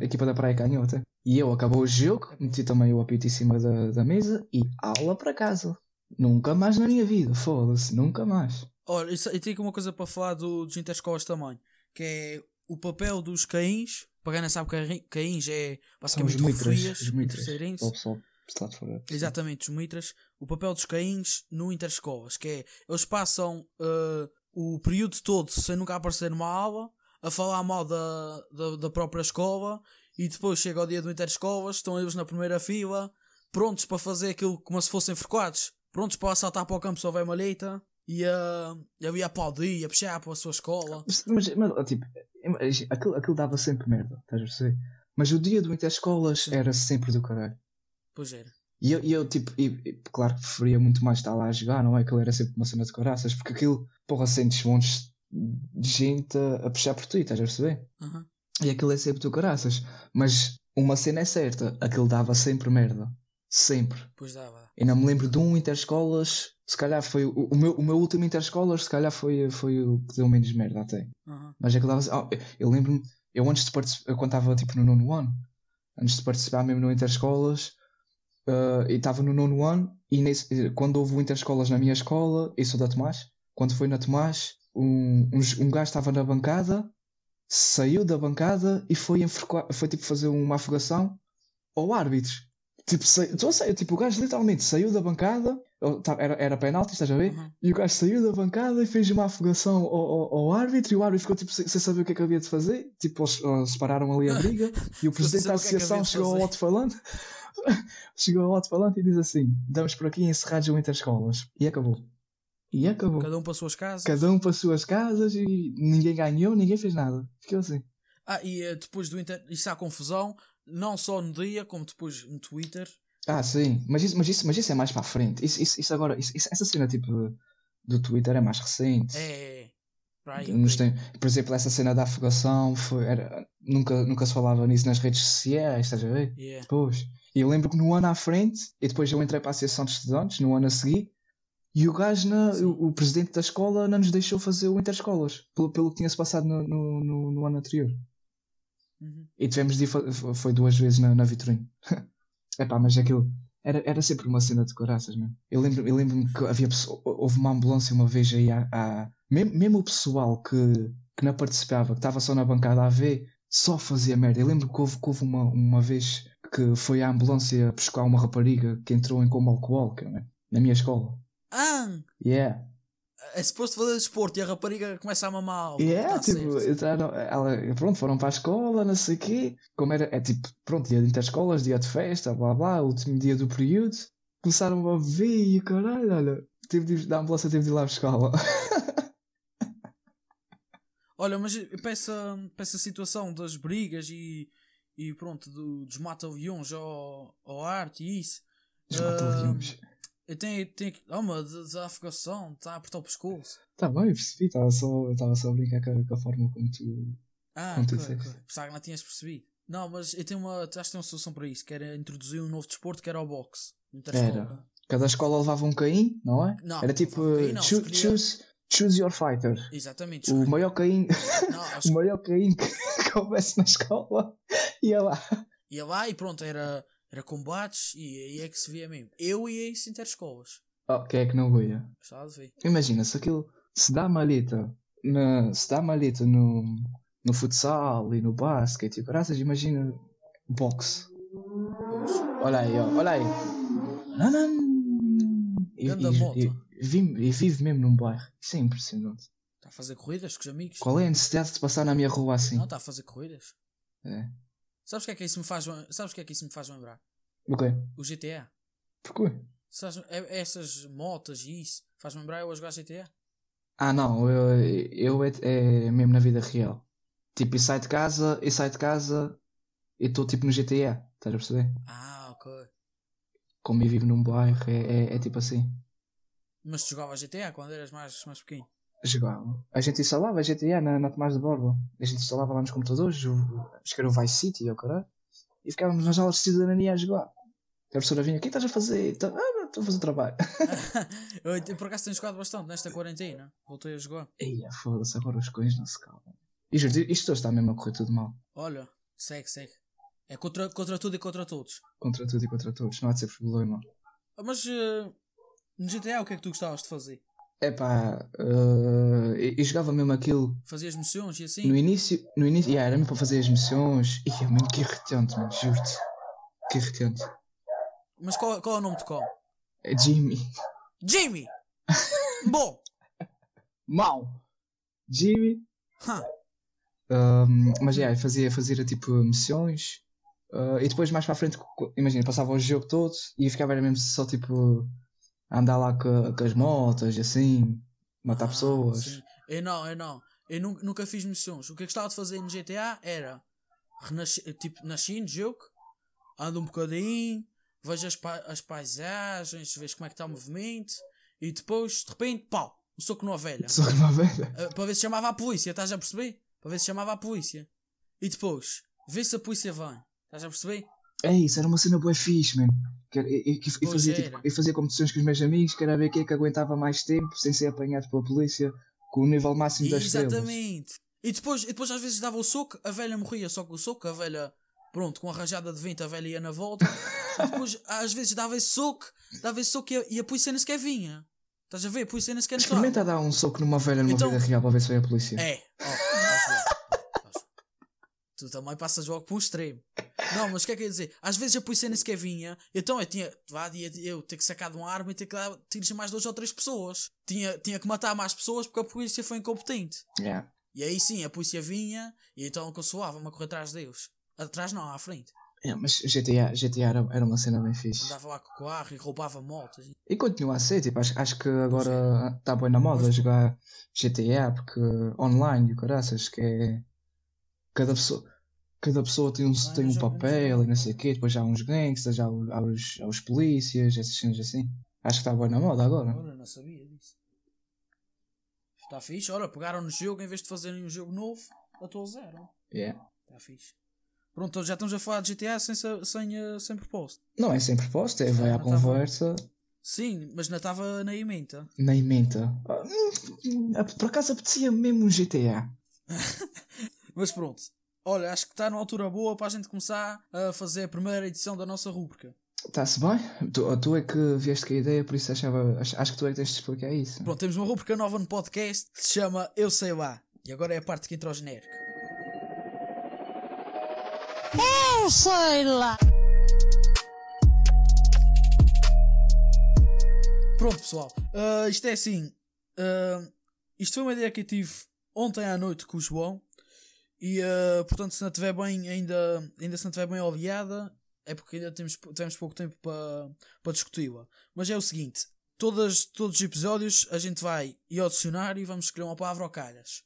a equipa da praia ganhou até. E eu acabou o jogo, meti também o apito em cima da, da mesa e aula para casa. Nunca mais na minha vida, foda-se, nunca mais. Olha, isso- eu tenho aqui uma coisa para falar do, dos interescolas também, que é o papel dos caíns. Para quem não sabe, caí- caíns é basicamente referias em terceirense. Para o pessoal que está de fora. Exatamente, os mitras. O papel dos caíns no interescolas, que é eles passam eh, o período todo sem nunca aparecer numa aula, a falar mal da, da, da própria escola, e depois chega o dia do interescolas, estão eles na primeira fila, prontos para fazer aquilo como se fossem frequados, prontos para saltar para o campo se houver malheita, e a, e a aplaudir, a puxar para a sua escola. Mas, mas, mas, tipo, aquilo, aquilo dava sempre merda, estás a perceber? Mas o dia do Interescolas era sempre do caralho. Pois era. E eu, e eu tipo, e, e, claro que preferia muito mais estar lá a jogar, não é? Aquilo era sempre uma cena de coraças, porque aquilo, porra, sentes montes de gente a, a puxar por ti, estás a perceber? Aham. E aquilo é sempre do caraças. Mas uma cena é certa, aquilo dava sempre merda. Sempre. Pois dava. Não me lembro de um Interescolas, se calhar foi o, o meu, o meu último Interescolas, se calhar foi, foi o que deu menos merda até. Aham. Mas é que eu dava. ah, eu lembro-me, eu antes de participar, eu quando estava tipo no nono ano, antes de participar mesmo no Interescolas, ah, e estava no nono ano, e nesse- quando houve o Interescolas na minha escola, eu sou da Tomás, quando foi na Tomás, um, um, um gajo estava na bancada, saiu da bancada e foi, foi tipo fazer uma afogação ao árbitro. Tipo, a sair, tipo, o gajo literalmente saiu da bancada, tá- era, era penalti, estás a ver? Aham. E o gajo saiu da bancada e fez uma afogação ao, ao, ao árbitro e o árbitro ficou tipo, sem, sem saber o que é que havia de fazer. Tipo, eles, eles pararam ali a briga e o [laughs] presidente da é associação de chegou ao fazer. alto-falante [laughs] chegou ao alto-falante e diz assim: damos por aqui encerrados o Interescolas. E acabou. E acabou. Cada um para as suas casas. Cada um para as suas casas e ninguém ganhou, ninguém fez nada. Ficou assim. Ah, e eh, depois do Inter. Isso há confusão, não só no dia, como depois no Twitter. Ah, sim, mas isso, mas isso, mas isso é mais para a frente. Isso, isso, isso agora, isso- essa cena tipo do Twitter é mais recente. É. é. Aí, Nos tem- por exemplo, essa cena da afogação foi, era, nunca, nunca se falava nisso nas redes sociais, estás a ver? Yeah. Depois. E eu lembro que no ano à frente, e depois eu entrei para a Associação de Estudantes, no ano a seguir, e o gajo, na, o, o presidente da escola, não nos deixou fazer o Interescolas, pelo, pelo que tinha-se passado no, no, no, no ano anterior. Uhum. E tivemos de ir, foi duas vezes na, na vitrine. [laughs] Epá, mas aquilo era, era sempre uma cena de coraças, mesmo. Eu lembro- eu lembro-me que havia houve uma ambulância uma vez aí à, à- mesmo, mesmo o pessoal que, que não participava, que estava só na bancada a ver, só fazia merda. Eu lembro que houve, que houve uma, uma vez que foi a ambulância buscar uma rapariga que entrou em coma alcoólica, né? na minha escola. Ah! Yeah. É suposto fazer desporto e a rapariga começa a mamar. Yeah, tá tipo, entraram, ela, pronto, foram para a escola, não sei o quê. Como era, é tipo, pronto, dia de interescolas, dia de festa, blá blá, último dia do período. Começaram a ver e o caralho, olha, tive de, da ambulância teve de ir lá buscar la [laughs] Olha, mas para essa, para essa situação das brigas e, e pronto, do, dos mata-leões ao, ao arte e isso. Os Ah, mata-leões. Eu tenho, tenho que. Oh, mas da afogação, está a apertar o pescoço. Tá bem, percebi, estava só, estava só a brincar com a, com a forma como tu. Ah, Como tu. Pensava que não tinhas percebido. Não, mas eu tenho uma. Acho que tem uma solução para isso, que era introduzir um novo desporto que era o boxe. Era. Cada escola levava um Caim, não é? Não, Era tipo, um Caim, não, choo- escolhia- choose, choose your fighter. Exatamente. O maior Caim, Não, [laughs] o maior Caim [laughs] que, houvesse na escola ia lá. ia lá e pronto, era, era combates e aí é que se via mesmo. Eu ia isso interescolas. Oh, quem é que não ia? Gostava de ver. Imagina, se aquilo se dá malheta, na, se dá malheta no, no futsal e no basquete e graças, imagina boxe. Olha aí, olha aí. E, e- e- e vive mesmo num bairro. Isso é impressionante. Está a fazer corridas com os amigos? Qual é a necessidade de passar na minha rua assim? Não, está a fazer corridas. É. Sabes o que é que isso me faz, sabes o que é que isso me faz lembrar? O quê? O GTA. Porquê? Sabes, é- essas motas e isso faz-me lembrar eu a jogar GTA. Ah, não. Eu, eu é, é mesmo na vida real. Tipo, e sai de casa, e sai de casa, e estou tipo no GTA. Estás a perceber? Ah, ok. Como eu vivo num bairro, é, é, é tipo assim. Mas tu jogavas GTA quando eras mais, mais pequeno. Jogava. A gente instalava GTA na, na Tomás de Borba. A gente instalava lá nos computadores, o, acho que era o Vice City, ou caralho. E ficávamos nas aulas de cidadania a jogar. A professora vinha, o que é estás a fazer? Então, ah, estou a fazer trabalho. [laughs] [laughs] eu, por acaso tenho jogado bastante nesta quarentena. Voltei a jogar. Eia, foda-se, agora os coisas não se calam. E juro, isto hoje está mesmo a correr tudo mal. Olha, segue, segue. É contra, contra tudo e contra todos. Contra tudo e contra todos, não há de ser problema. Ah, Mas eh, no GTA o que é que tu gostavas de fazer? Epá, uh, e, e jogava mesmo aquilo Fazias missões e assim? no início, no início, yeah, era mesmo para fazer as missões. E é mesmo que irritante, mano, juro-te. Que irritante. Mas qual, qual é o nome de qual? É Jimmy. Jimmy! [laughs] Bom! Mau! Jimmy. Hã. Um, mas yeah, fazia, fazia tipo missões. uh, e depois mais para a frente, imagina, passava o jogo todo e ficava era mesmo só tipo andar lá com, com as motas, assim, matar Ah, pessoas. sim. Eu não, eu não. Eu nu- nunca fiz missões. O que eu gostava de fazer no GTA era tipo, nasci no jogo, ando um bocadinho, vejo as, pa- as paisagens, vejo como é que está o movimento e depois, de repente, pau, um soco numa velha. Só que uma velha. Ah, para ver se chamava a polícia, estás a perceber? Para ver se chamava a polícia. E depois, vê se a polícia vem. Estás a perceber? É isso, era uma cena boa fixe, mano. Que era- E, e- e Pois fazia, tipo, eu fazia competições com os meus amigos, que era ver quem é que aguentava mais tempo sem ser apanhado pela polícia com o nível máximo das estrelas. Exatamente. E depois, e depois às vezes dava o soco, a velha morria só com o soco, a velha, pronto, com a rajada de vento, a velha ia na volta. [laughs] e depois às vezes dava esse soco, dava esse soco e a, e a polícia nem sequer vinha. Estás a ver? A polícia nem sequer notava. Experimenta dar um soco numa velha numa Então- vida real para ver se vem a polícia. É, ver. Tu também passas logo para um extremo. Não, mas o que é que eu ia dizer? Às vezes a polícia nem sequer vinha, então eu tinha, vá, ia- eu ter que sacar de uma arma e ter que dar tiros a mais duas ou três pessoas. Tinha, tinha que matar mais pessoas porque a polícia foi incompetente. Yeah. E aí sim, a polícia vinha e então consolava-me a correr atrás deles. Atrás não, à frente. Yeah, mas GTA, GTA era, era uma cena bem fixe. Andava lá com o carro e roubava motos. E continua a ser, tipo, acho, acho que agora está bem na moda Mas- jogar GTA, porque online e o caraças, que é. Cada pessoa, cada pessoa tem um, Ah, tem um papel e não sei o quê, depois já há uns gangsters, já há, os- há os, há os polícias, essas cenas assim. Acho que está bem na moda agora. Olha, não sabia disso. Está fixe. Olha, pegaram no jogo em vez de fazerem um jogo novo, atualizaram. Yeah. Está fixe. Pronto, já estamos a falar de GTA sem, sem, eh, sem propósito. Não é sem proposta, é vai à conversa, Sim, mas não estava na emenda. na emenda. Ah, hum, Por acaso apetecia mesmo um GTA. [laughs] Mas pronto. Olha, acho que está na altura boa para a gente começar a fazer a primeira edição da nossa rúbrica. Está-se bem? Tu, tu é que vieste com a ideia, por isso achava, acho, acho que tu é que tens de explicar isso. Pronto, temos uma rúbrica nova no podcast que se chama Eu Sei Lá. E agora é a parte que entra o genérico. Eu sei lá. Pronto, pessoal. Ah, isto é assim. ah, isto foi uma ideia que eu tive ontem à noite com o João. E, ah, portanto, se não estiver bem, ainda, ainda se não estiver bem oleada, é porque ainda temos, temos pouco tempo para para discuti-la. Mas é o seguinte: todas, todos os episódios a gente vai ir ao dicionário e vamos escolher uma palavra ao calhas.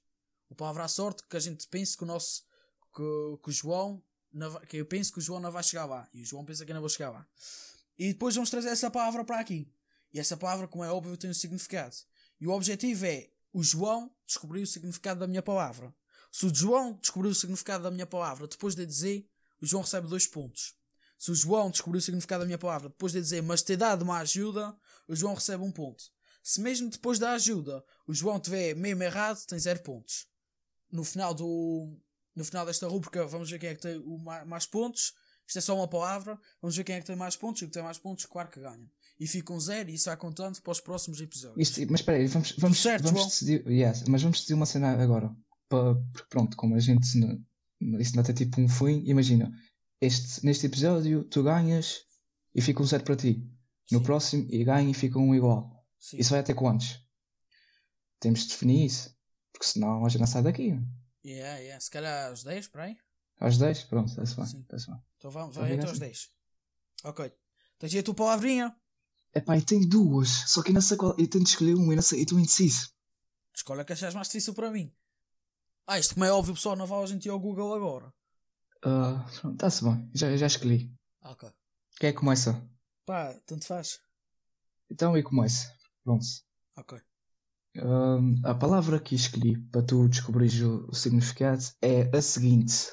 Uma palavra à sorte que a gente pense que o nosso. que, que o João. não que eu penso que o João não vai chegar lá. E o João pensa que não vou chegar lá. E depois vamos trazer essa palavra para aqui. E essa palavra, como é óbvio, tem um significado. E o objetivo é o João descobrir o significado da minha palavra. Se o João descobrir o significado da minha palavra depois de dizer, o João recebe dois pontos. Se o João descobrir o significado da minha palavra depois de dizer, mas ter dado uma ajuda, o João recebe um ponto. Se mesmo depois da ajuda o João tiver mesmo errado, tem zero pontos. No final do. No final desta rúbrica, vamos ver quem é que tem o ma- mais pontos. Isto é só uma palavra. Vamos ver quem é que tem mais pontos. E o que tem mais pontos, claro que ganha. E fica um zero e isso vai contando para os próximos episódios. Isto- mas espera aí, vamos, vamos, certo, vamos decidir. Yes, mas vamos decidir uma cena agora. Porque pronto, como a gente. não- Isso não tem tipo um fim. Imagina, este, neste episódio tu ganhas e fica um zero para ti. No Sim. próximo e ganho e fica um igual. Sim. Isso vai até quantos? Temos de definir isso. Porque senão a gente não sai daqui. Yeah, yeah. Se calhar aos 10, por aí. Aos 10? Pronto, está-se bem. Está-se bem. Então vamos, Então vai até aos assim. 10. Ok. Tens aí a tua palavrinha. Epá, e tem duas. Só que eu não sei qual. Eu tenho de escolher uma e não sei. Estou indeciso. Escolha que achas mais difícil para mim. Ah, isto como é óbvio, pessoal, não vai a gente ir ao Google agora. Ah, pronto, está-se bem. Já, já escolhi. Ok. Quem é que começa? Pá, tanto faz. Então eu começo. Pronto. Ok. A palavra que escolhi para tu descobrires o, o significado é a seguinte: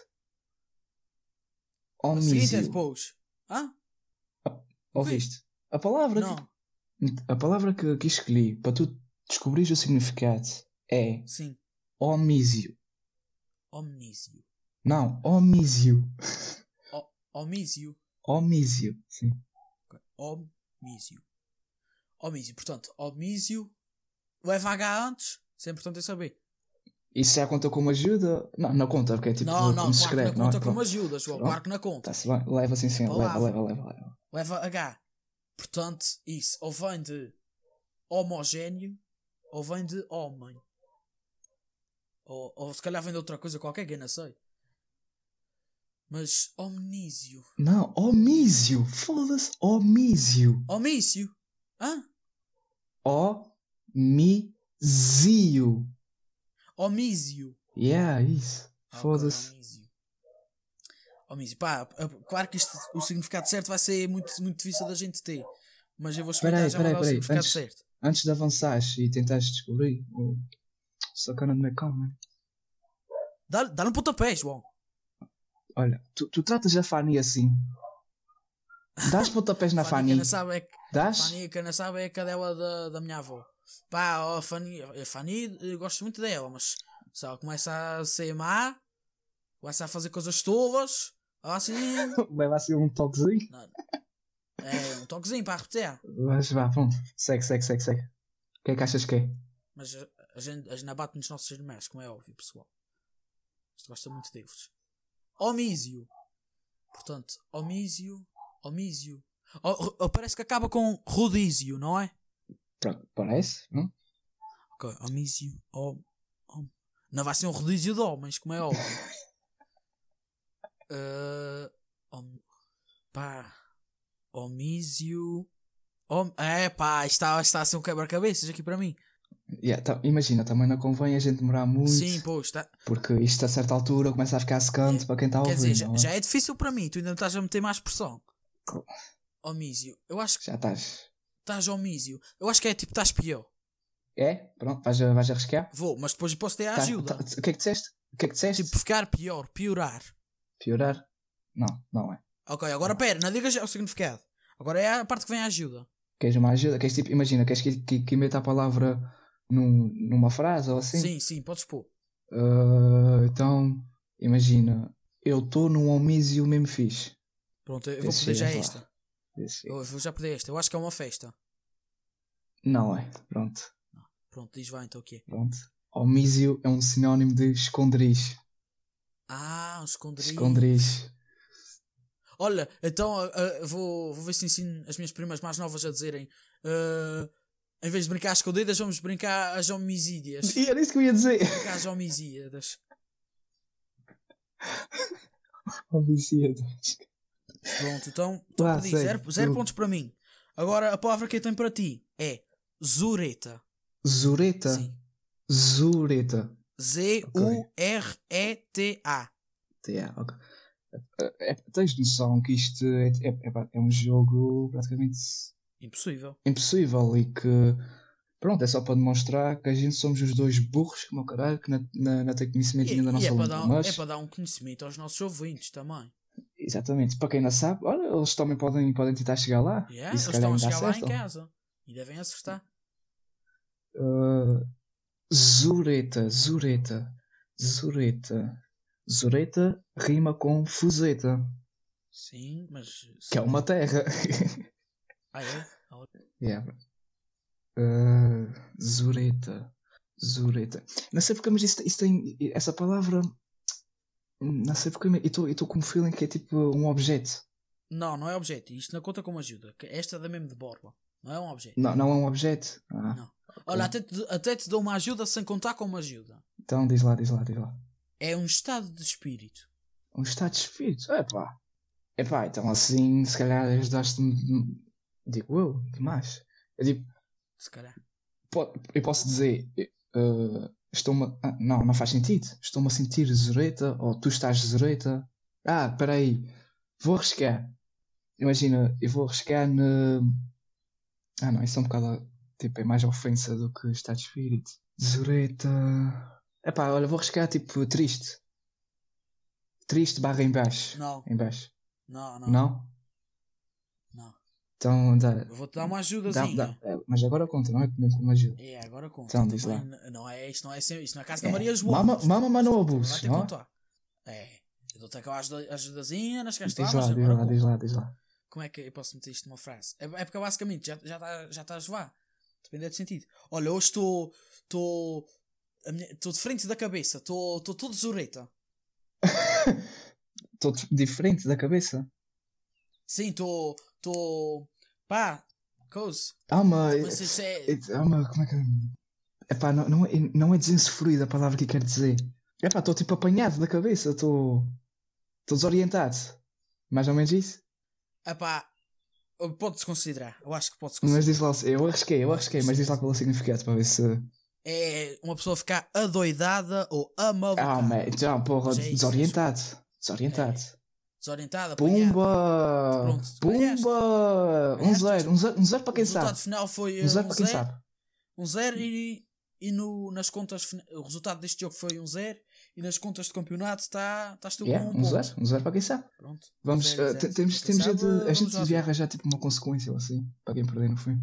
A Omísio. seguinte é depois. Ah? Ouviste? A palavra, Não. que, a palavra que, que escolhi para tu descobrires o significado é Sim. omísio. Omnísio. Não, omísio. O- Omísio. Omísio. Sim. Ok. Omísio. Omísio. Portanto, omísio. Leva H antes. Isso é importante eu saber. Isso já conta como ajuda? Não, não conta, porque é tipo não, não, se claro não não é? conta como ajuda, João. Claro que não conta. Tá-se bem. Leva sim, sim. Leva, leva, leva, leva. Leva H. Portanto, isso ou vem de homogéneo ou vem de homem. Ou, ou se calhar vem de outra coisa qualquer que eu não sei. Mas omnísio. Não, omísio. Foda-se. Omísio. Omísio? Hã? Omísio. Omísio. Yeah, isso. Ah, Foda-se. Omísio. Pá, a- claro que isto, o significado certo vai ser muito, muito difícil da gente ter. Mas eu vou explicar Peraí, já peraí, mandar o peraí. significado Antes- certo. Antes de avançares e tentares descobrir o sacana de Macau, né? Dá- Dá-lhe um pontapé, João. Olha, tu, tu tratas a Fanny assim. Dás pontapés na [laughs] Fanny, Fanny. não sabe é que Dás? Fanny, quem não sabe, é a cadela da, da minha avó. Pá, ó, a Fanny, a Fanny, eu gosto muito dela, mas ela começa a ser má, começa a fazer coisas tolas, assim, [laughs] Leva assim um toquezinho. é um toquezinho para repetir. Mas vá, pronto. Segue, segue, segue, segue. O que é que achas que é? Mas a, gente, a gente não bate nos nossos irmãos, como é óbvio, pessoal. Isto gosta muito deles. Omísio. Portanto, omísio, omísio. Oh, oh, parece que acaba com rodízio, não é? Pronto, parece? Não? Ok, omísio, om, om. Não vai ser um rodízio de homens, como é óbvio. [laughs] Eh, om, pá, omísio. Om, é pá, está, está a ser um quebra-cabeças aqui para mim. Yeah, tá- imagina, também não convém a gente demorar muito. Sim, pois. Porque isto a certa altura começa a ficar secante para quem está a Quer ouvir. dizer, já, não é? já é difícil para mim, tu ainda estás a meter mais pressão. Claro. Omísio, eu acho que Já estás. estás omísio. Eu acho que é tipo, estás pior. É? Pronto, vais, a- vais arriscar? Vou, mas depois posso ter a Tá- ajuda. tá- o que é que disseste? O que é que disseste? Tipo, ficar pior, piorar. Piorar? Não, não é. Ok, agora pera, não digas o significado. Agora é a parte que vem a ajuda. Queres uma ajuda? Queres tipo, imagina, queres que, que, que meta a palavra num, numa frase ou assim? Sim, sim, podes pôr. Ah, então, imagina, eu estou num homísio mesmo fixe. Pronto, eu vou pedir já é lá. esta. Esse- Eu vou já pedir esta. Eu acho que é uma festa. Não é, pronto, Pronto, diz vai então o que é. pronto. Homísio é um sinónimo de esconderijo. Ah, um esconderijo. Esconderijo. Olha, então ah, vou, vou ver se ensino as minhas primas mais novas a dizerem. ah, em vez de brincar às escondidas, vamos brincar às homicídias. E era isso que eu ia dizer. Brincar às homicídias. [laughs] Homicídio. Pronto, então, então perdi. segue. Zero, zero pontos para mim. Agora a palavra que eu tenho para ti é zureta. Zureta. Sim. Zureta. Z-U-R-E-T-A. Yeah, ok. É, é, tens noção que isto é, é, é, é um jogo praticamente Impossível. impossível e que pronto, é só para demonstrar que a gente somos os dois burros como o caralho que não, não, não tem conhecimento E, ainda da e nossa é, para dar, Mas, é para dar um conhecimento aos nossos ouvintes também. exatamente, para quem não sabe, olha, eles também podem, podem tentar chegar lá. Yeah, e eles estão a chegar lá em casa. E devem acertar. Uh, zureta, zureta, zureta. Zureta rima com fuzeta, Sim, mas. que é uma terra. [laughs] Ah, é? Yeah. Uh, zureta. Zureta. Não sei porque, mas isso, isso tem. Essa palavra. Não sei porque, eu estou com um feeling que é tipo um objeto. Não, não é objeto. Isto não conta como ajuda. Esta é da mesmo de borla. Não é um objeto. Não, não é um objeto. Ah, Não. Olha, até te, até te dou uma ajuda sem contar como ajuda. Então diz lá, diz lá, diz lá. É um estado de espírito. Um estado de espírito. Epá. Epá, então assim, se calhar ajudaste-me. Digo eu, demais. Eu digo, Se calhar. eu posso dizer, eh, estou-me. ah, não, não faz sentido. Estou-me a sentir zureta, ou tu estás zureta. Ah, peraí. Vou arriscar. Imagina, eu vou arriscar na. Ah, não, isso é um bocado. Tipo, é mais ofensa do que estado de espírito. Zureta. Epá, olha, vou arriscar tipo triste. Triste barra em baixo. Não, Em baixo. não, não. Não? Então, dá. Eu vou-te dar uma dá, ajudazinha. dá. É, mas agora conta, não é mesmo como ajuda. É, agora conta. Então, diz n- Não é, isto não é, isto não é a casa da É, Maria João. Mama, mama, mas não abuses, não é? contar. É. Eu dou-te aquela ajuda- ajudazinha, nas Diz castas, lá, mas diz lá, conta. diz lá, diz lá. Como é que eu posso meter isto numa frase? É, é porque basicamente já, já, tá, já estás vá. Depende do sentido. Olha, hoje estou. Estou. Estou de frente da cabeça. Estou estou todo zureta. [laughs] Estou diferente da cabeça. Sim, estou. Estou. Pá, coisa. Ah, mas. Mas isso é. Ah, mas como é que. Epá, não, não, é, não é desenfluída a palavra que eu quero dizer. Epá, estou tipo apanhado da cabeça, estou. Estou desorientado. Mais ou menos isso? Epá, pode-se considerar. Eu acho que pode-se Mas considerar. diz lá, eu arrisquei, eu arrisquei, mas diz lá qual é o significado para ver se. É uma pessoa ficar adoidada ou amalucada. Ah, mas então, porra, Mas é desorientado. Desorientado. Desorientada, apanhada. Pumba! Pronto, apanhaste. Pumba! Um zero, um zero, um zero para O quem resultado sabe. final foi Um uh, zero um para quem zero. sabe. Um zero e, e no, nas contas. O resultado deste jogo foi um zero e nas contas de campeonato está estás tu Yeah, com um um ponto. zero, um zero para quem sabe. Pronto. Vamos, Zero, eh, zero. te- temos, temos sabe, de, a gente devia arranjar tipo uma consequência ou assim, para quem perder no fim.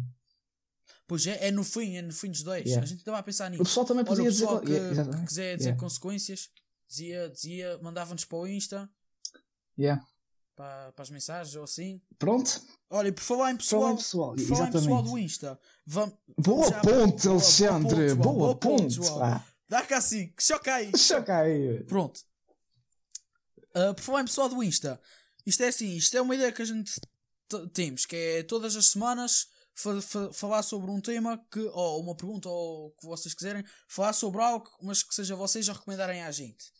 Pois é, é no fim, é no fim dos dois. Yeah. A gente estava a pensar O nisso. pessoal também o podia dizer. pessoal que, Yeah, que quiser dizer Yeah. consequências, dizia, dizia mandava-nos para o Insta, Yeah. Para, para as mensagens ou assim. Pronto, Olha, por falar em pessoal, Falem pessoal, por falar em pessoal do. Insta, vamos. Boa já- ponte, boa- Alexandre! boa Boa boa ponte. Dá cá assim, que choca aí. Choca aí! Pronto. Ah, por falar em pessoal do Insta, isto é assim, isto é uma ideia que a gente temos, que é todas as semanas fa- fa- falar sobre um tema que, ou uma pergunta ou o que vocês quiserem, falar sobre algo, mas que seja vocês a recomendarem à gente.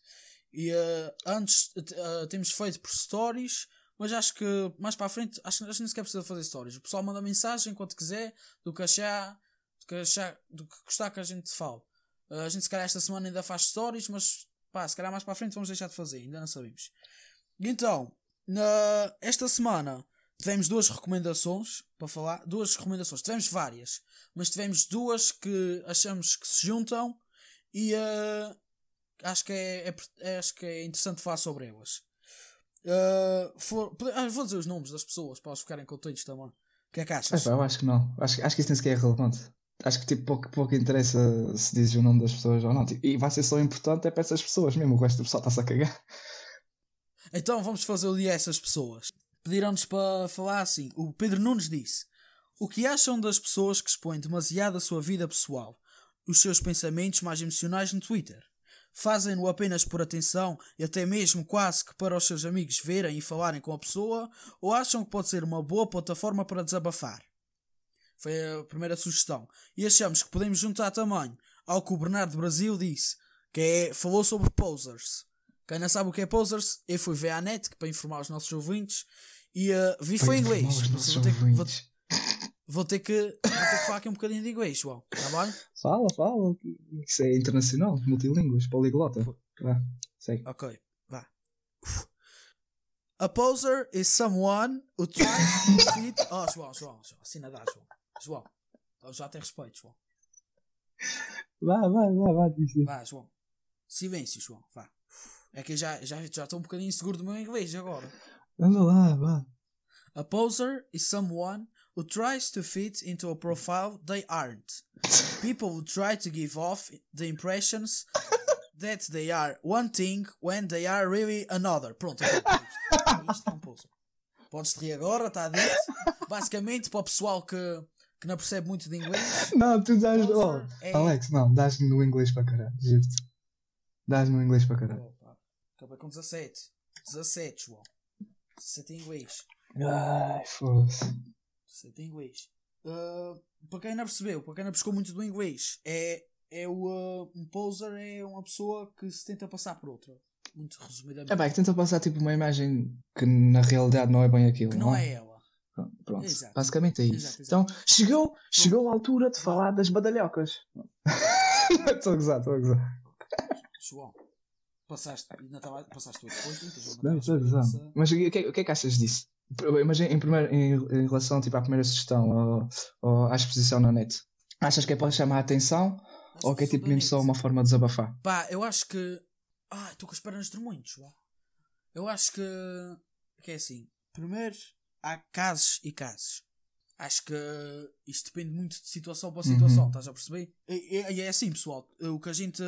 E ah, antes ah, temos feito por stories, mas acho que mais para a frente acho que a gente nem sequer precisa fazer stories. O pessoal manda mensagem quando quiser, do que achar, do que achar, do que gostar que a gente fale. Ah, a gente se calhar esta semana ainda faz stories, mas pá, se calhar mais para a frente vamos deixar de fazer, ainda não sabemos. Então, na, esta semana tivemos duas recomendações para falar, duas recomendações, tivemos várias, mas tivemos duas que achamos que se juntam e ah, acho, que é, é- é- acho que é interessante falar sobre elas. Ah, for- ah, vou dizer os nomes das pessoas para elas ficarem contentes também. O que é que achas? Epá, eu acho que não. Acho, acho que isso nem sequer é relevante. Acho que tipo, pouco, pouco interessa se dizes o nome das pessoas ou não. Tipo, e vai ser só importante é para essas pessoas mesmo. O resto do pessoal está-se a cagar. Então vamos fazer o dia a essas pessoas. Pediram-nos para falar assim. O Pedro Nunes disse: O que acham das pessoas que expõem demasiado a sua vida pessoal, os seus pensamentos mais emocionais no Twitter? Fazem-no apenas por atenção e até mesmo quase que para os seus amigos verem e falarem com a pessoa, ou acham que pode ser uma boa plataforma para desabafar? Foi a primeira sugestão. E achamos que podemos juntar também ao que o Bernardo Brasil disse, que é, falou sobre posers. Quem não sabe o que é posers, eu fui ver à net que para informar os nossos ouvintes e eh, vi foi em inglês. Vou ter, que- vou. Vou ter que, vou ter que falar aqui um bocadinho de inglês, João. Está bem? Fala, fala. Isso é internacional, multilínguas, poliglota. Vá, segue. Ok, vá. A poser is someone who tries to fit. [laughs] Oh, João, João, João. Assim dá, João. João. Eu já tem respeito, João. Vá, vai, vai, vai, diz. Vá, João. Silêncio, João. Vá. É que eu já, já, já estou um bocadinho inseguro do meu inglês agora. Anda lá, vá. A poser is someone who tries to fit into a profile they aren't. People who try to give off the impressions that they are one thing when they are really another. Pronto, isto. Isto é poser. Podes te rir agora, está dito. Basicamente, para o pessoal que, que não percebe muito de inglês, Não, tu dás. Oh, é- Alex, não, dás-me no inglês para caralho, juro-te. Dás-me no inglês para caralho. Opa, acabei com 17. 17, João. 17 em inglês. Ai, foda-se. Receita em inglês. Uh, para quem não percebeu, para quem não pescou muito do inglês, é, é o, uh, um poser é uma pessoa que se tenta passar por outra. Muito resumidamente. É bem, que tenta passar tipo uma imagem que na realidade não é bem aquilo. que não é ela. Pronto. Exato. basicamente é isso. Exato, exato. Então, chegou, chegou a altura de falar das badalhocas. [laughs] Estou a gozar, estou a gozar. João, passaste, ainda estava, passaste 8 pontos, então João, Não, gozar. Mas o que, o que é que achas disso? Mas em, primeiro, em, em relação tipo, à primeira sugestão ou, ou à exposição na net, achas que é para chamar a atenção ou que é tipo mesmo só uma forma de desabafar? Pá, eu acho que. Ah, estou com as pernas tremunhos, João. Eu acho que. Que é assim. Primeiro, há casos e casos. Acho que isto depende muito de situação para situação, Uhum. estás a perceber? E, e é assim, pessoal. O que a gente.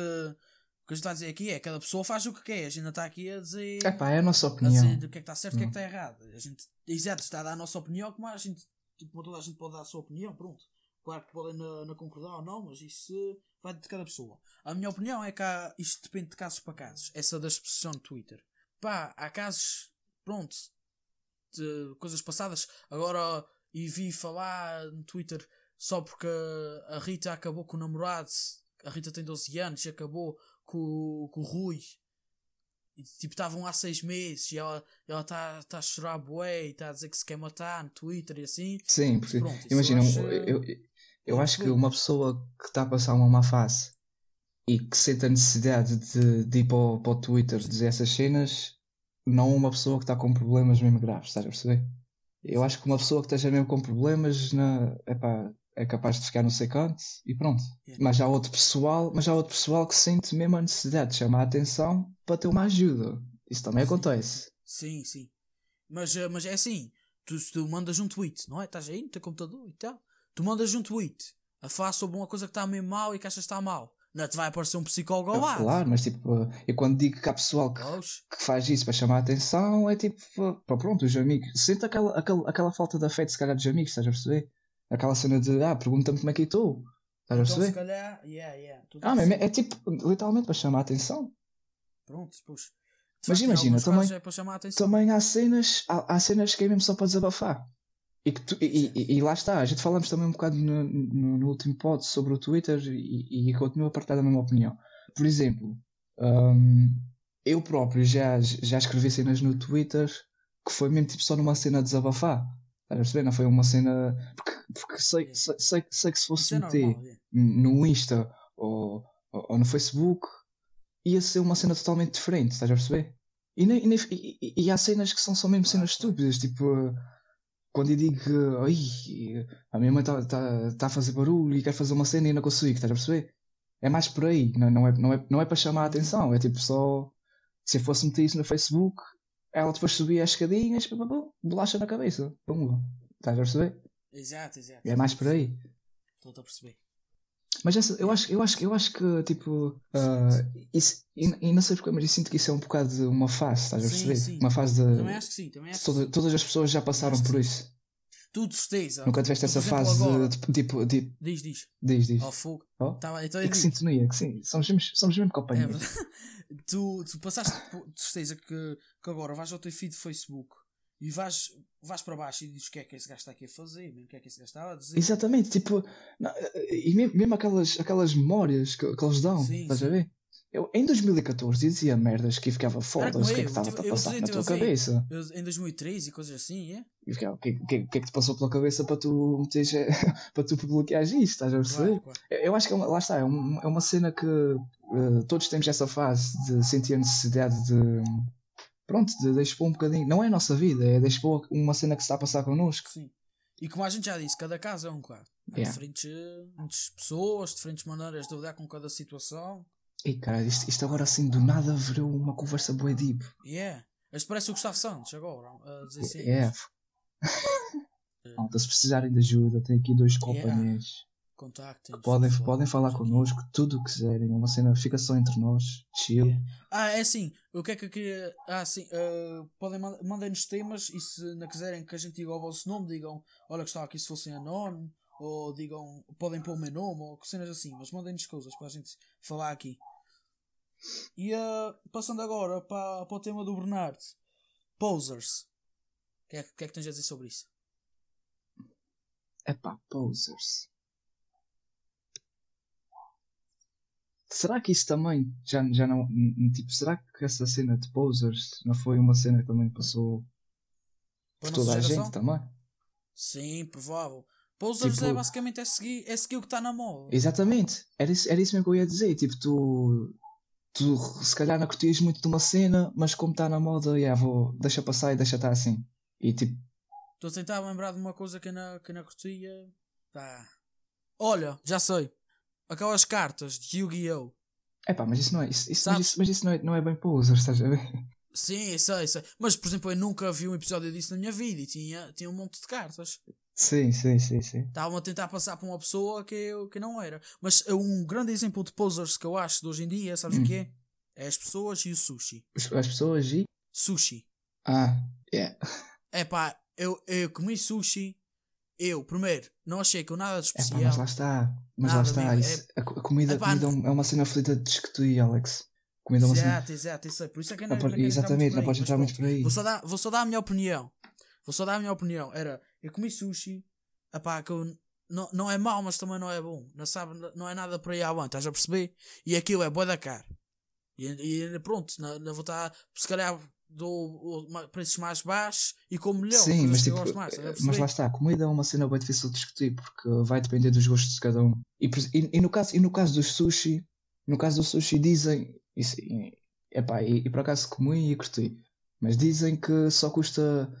O que a gente está a dizer aqui é cada pessoa faz o que quer. A gente não está aqui a dizer. É pá, é a nossa a opinião. dizer o que é que está certo e o que é que está errado. A gente, exato, está a dar a nossa opinião, como a gente, tipo, toda a gente pode dar a sua opinião, pronto. Claro que podem não, não concordar ou não, mas isso vai de cada pessoa. A minha opinião é que há, isto depende de casos para casos. Essa da exposição no Twitter. Pá, há casos, pronto, de coisas passadas. Agora, e vi falar no Twitter só porque a Rita acabou com o namorado. A Rita tem 12 anos e acabou com, o- com o Rui. E, tipo, estavam há seis meses e ela ela está tá a chorar bué e está a dizer que se quer matar no Twitter e assim. Sim, porque Pronto, imagina, eu acho- eu, eu, acho que uma pessoa que está a passar uma má fase e que sente a necessidade de, de ir para o, para o Twitter dizer essas cenas, não uma pessoa que está com problemas mesmo graves, estás a perceber? Eu acho que uma pessoa que esteja mesmo com problemas na, epá, é capaz de ficar no sei quanto e pronto. Mas há outro pessoal, mas há outro pessoal que sente mesmo a necessidade de chamar a atenção para ter uma ajuda. Isso também Sim, acontece. Sim, sim. Mas, eh, mas é assim: tu, tu mandas um tweet, não é? Estás aí no teu computador e tal. Tu mandas um tweet a falar sobre uma coisa que está mesmo mal e que achas que está mal. Não te vai aparecer um psicólogo ao lado. Claro, mas tipo, eu quando digo que há pessoal que que faz isso para chamar a atenção é tipo, pronto, os amigos. Sente aquela, aquela, aquela falta de afeto, se calhar, dos amigos, estás a perceber? Aquela cena de, ah, pergunta-me como é que estou. Estás a Então, se perceber? calhar, yeah, yeah. Tudo Ah, mas é, tipo, literalmente para chamar a atenção. Pronto. De Mas imagina, também- É. Também há cenas, há, há cenas que é mesmo só para desabafar. E, que tu- e, e- e lá está, a gente falamos também um bocado no, no, no último pod sobre o Twitter e, e continuo a partilhar a mesma opinião. Por exemplo, hum, eu próprio já, já escrevi cenas no Twitter que foi mesmo tipo só numa cena de desabafar. Estás a perceber? Não foi uma cena. Porque, porque sei, sei, sei, sei que se fosse é meter normal. yeah. no Insta ou, ou, ou no Facebook ia ser uma cena totalmente diferente, estás a perceber? E, nem, e nem- e- e- há cenas que são só mesmo cenas estúpidas, tipo quando eu digo que "Ai, a minha mãe está tá, tá a fazer barulho e quer fazer uma cena e não consigo, estás a perceber? É mais por aí, não, não, é, não, é, não é para chamar a atenção, é tipo só se eu fosse meter isso no Facebook, ela depois subia as escadinhas, bolacha na cabeça, pum, estás a perceber? Exato, exato. É mais por aí. Estou-te a perceber. Mas essa, eu, acho, eu, acho, eu acho que, tipo, ah, isso, e, e não sei porque, mas eu sinto que isso é um bocado de uma fase, estás a perceber? sim. Uma fase Também de. acho que sim, também acho que Toda- sim. todas as pessoas já passaram que por isso. Tu, de certeza. Nunca tiveste essa fase agora- de, tipo, tipo, Diz, diz. diz, diz. Ao fogo. Oh, Tá então e eu que digo. sintonia, que sim, somos mesmo, somos mesmo É companheiros. verdade. [laughs] tu, tu passaste de certeza que, que agora vais ao teu feed de Facebook e vais, vais para baixo e dizes o que é que esse gajo está aqui a fazer, mesmo o que é que esse gajo estava a dizer. Exatamente, tipo, não, e mesmo, aquelas, aquelas memórias que, que eles dão, Sim, estás sim. a ver? Eu, em 2014 dizia merdas que ficava foda, o que é que estava eu a passar eu na tive tua a ver. cabeça? Eu, em 2003 e coisas assim, é? E ficava, o que, que, que é que te passou pela cabeça para tu meteres, eh, [laughs] para tu bloqueares isto, estás a perceber? Claro, claro. Eu eu acho que é uma, lá está, é, um- é uma cena que eh, todos temos essa fase de sentir a necessidade de pronto, de, de expor um bocadinho. Não é a nossa vida, é de expor uma cena que se está a passar connosco. Sim. E como a gente já disse, cada caso é um caso. Há Yeah. diferentes, diferentes pessoas, diferentes maneiras de lidar com cada situação. E cara, isto, isto agora assim do nada virou uma conversa bué deep. É. Este parece o Gustavo Santos agora, a dizer assim. É. [laughs] Malta, se precisarem de ajuda, tem aqui dois Yeah. companheiros Contactem. que podem, favor. podem falar connosco tudo o que quiserem. É uma cena, fica só entre nós, chill. Yeah. Ah, é assim, o que é que eu queria. Ah, sim, ah, podem man- mandem-nos temas e se não quiserem que a gente diga o vosso nome, digam, olha, gostava aqui se fossem anónimo, ou digam, podem pôr o meu nome, ou cenas assim, mas mandem-nos coisas para a gente falar aqui. E ah, passando agora para, para o tema do Bernardo, posers. O que, é, que que é que tens a dizer sobre isso? Epá, posers. Será que isso também já, já não. n- Tipo, será que essa cena de posers não foi uma cena que também passou por toda a geração? gente também? Sim, provável. Posers Tipo- é basicamente é seguir, é seguir o que está na moda. Exatamente, era isso, era isso mesmo que eu ia dizer. Tipo, tu, tu se calhar não curtias muito de uma cena, mas como está na moda, yeah, vou, deixa passar e deixa estar assim. E tipo, Estou a tentar lembrar de uma coisa que eu não, que eu não curtia. Olha, já sei. Aquelas cartas de Yu-Gi-Oh! epá, mas isso não é, isso, isso- mas isso, mas isso não é, não é bem posers, estás a ver? Sim, sei, sei. Mas, por exemplo, eu nunca vi um episódio disso na minha vida e tinha, tinha um monte de cartas. Sim, sim, sim, sim. Estavam a tentar passar para uma pessoa que eu que não era. Mas é um grande exemplo de posers que eu acho de hoje em dia, sabes o que é? É as pessoas e o sushi. As, as pessoas e. Sushi. Ah, yeah. É pá, eu, eu comi sushi. Eu, primeiro, não achei com nada de Epá, especial. mas lá está. Mas lá Nada, está. amigo, isso- a, co- a comida, Epá, comida é é uma cena aflita de discutir, Alex. Comida é uma cena. Exato, isso é. Por isso é que eu Não não, exatamente, não podes entrar muito por aí. Vou só, dar, vou só dar a minha opinião. Vou só dar a minha opinião. Era, eu comi sushi, epá, que eu, não, não é mau, mas também não é bom. Não, sabe, não é nada por aí à banda, estás a perceber? E aquilo é boa da cara. E, e pronto, não, não vou estar, se calhar dou preços mais baixos e como melhor. Sim, mas, tipo, mais, estás a mas lá está, a comida é uma cena bem difícil de discutir porque vai depender dos gostos de cada um. E, e- e no, caso, e no caso dos sushi, no caso do sushi dizem, isso, e, epá, e, e por acaso comi e curti, mas dizem que só custa,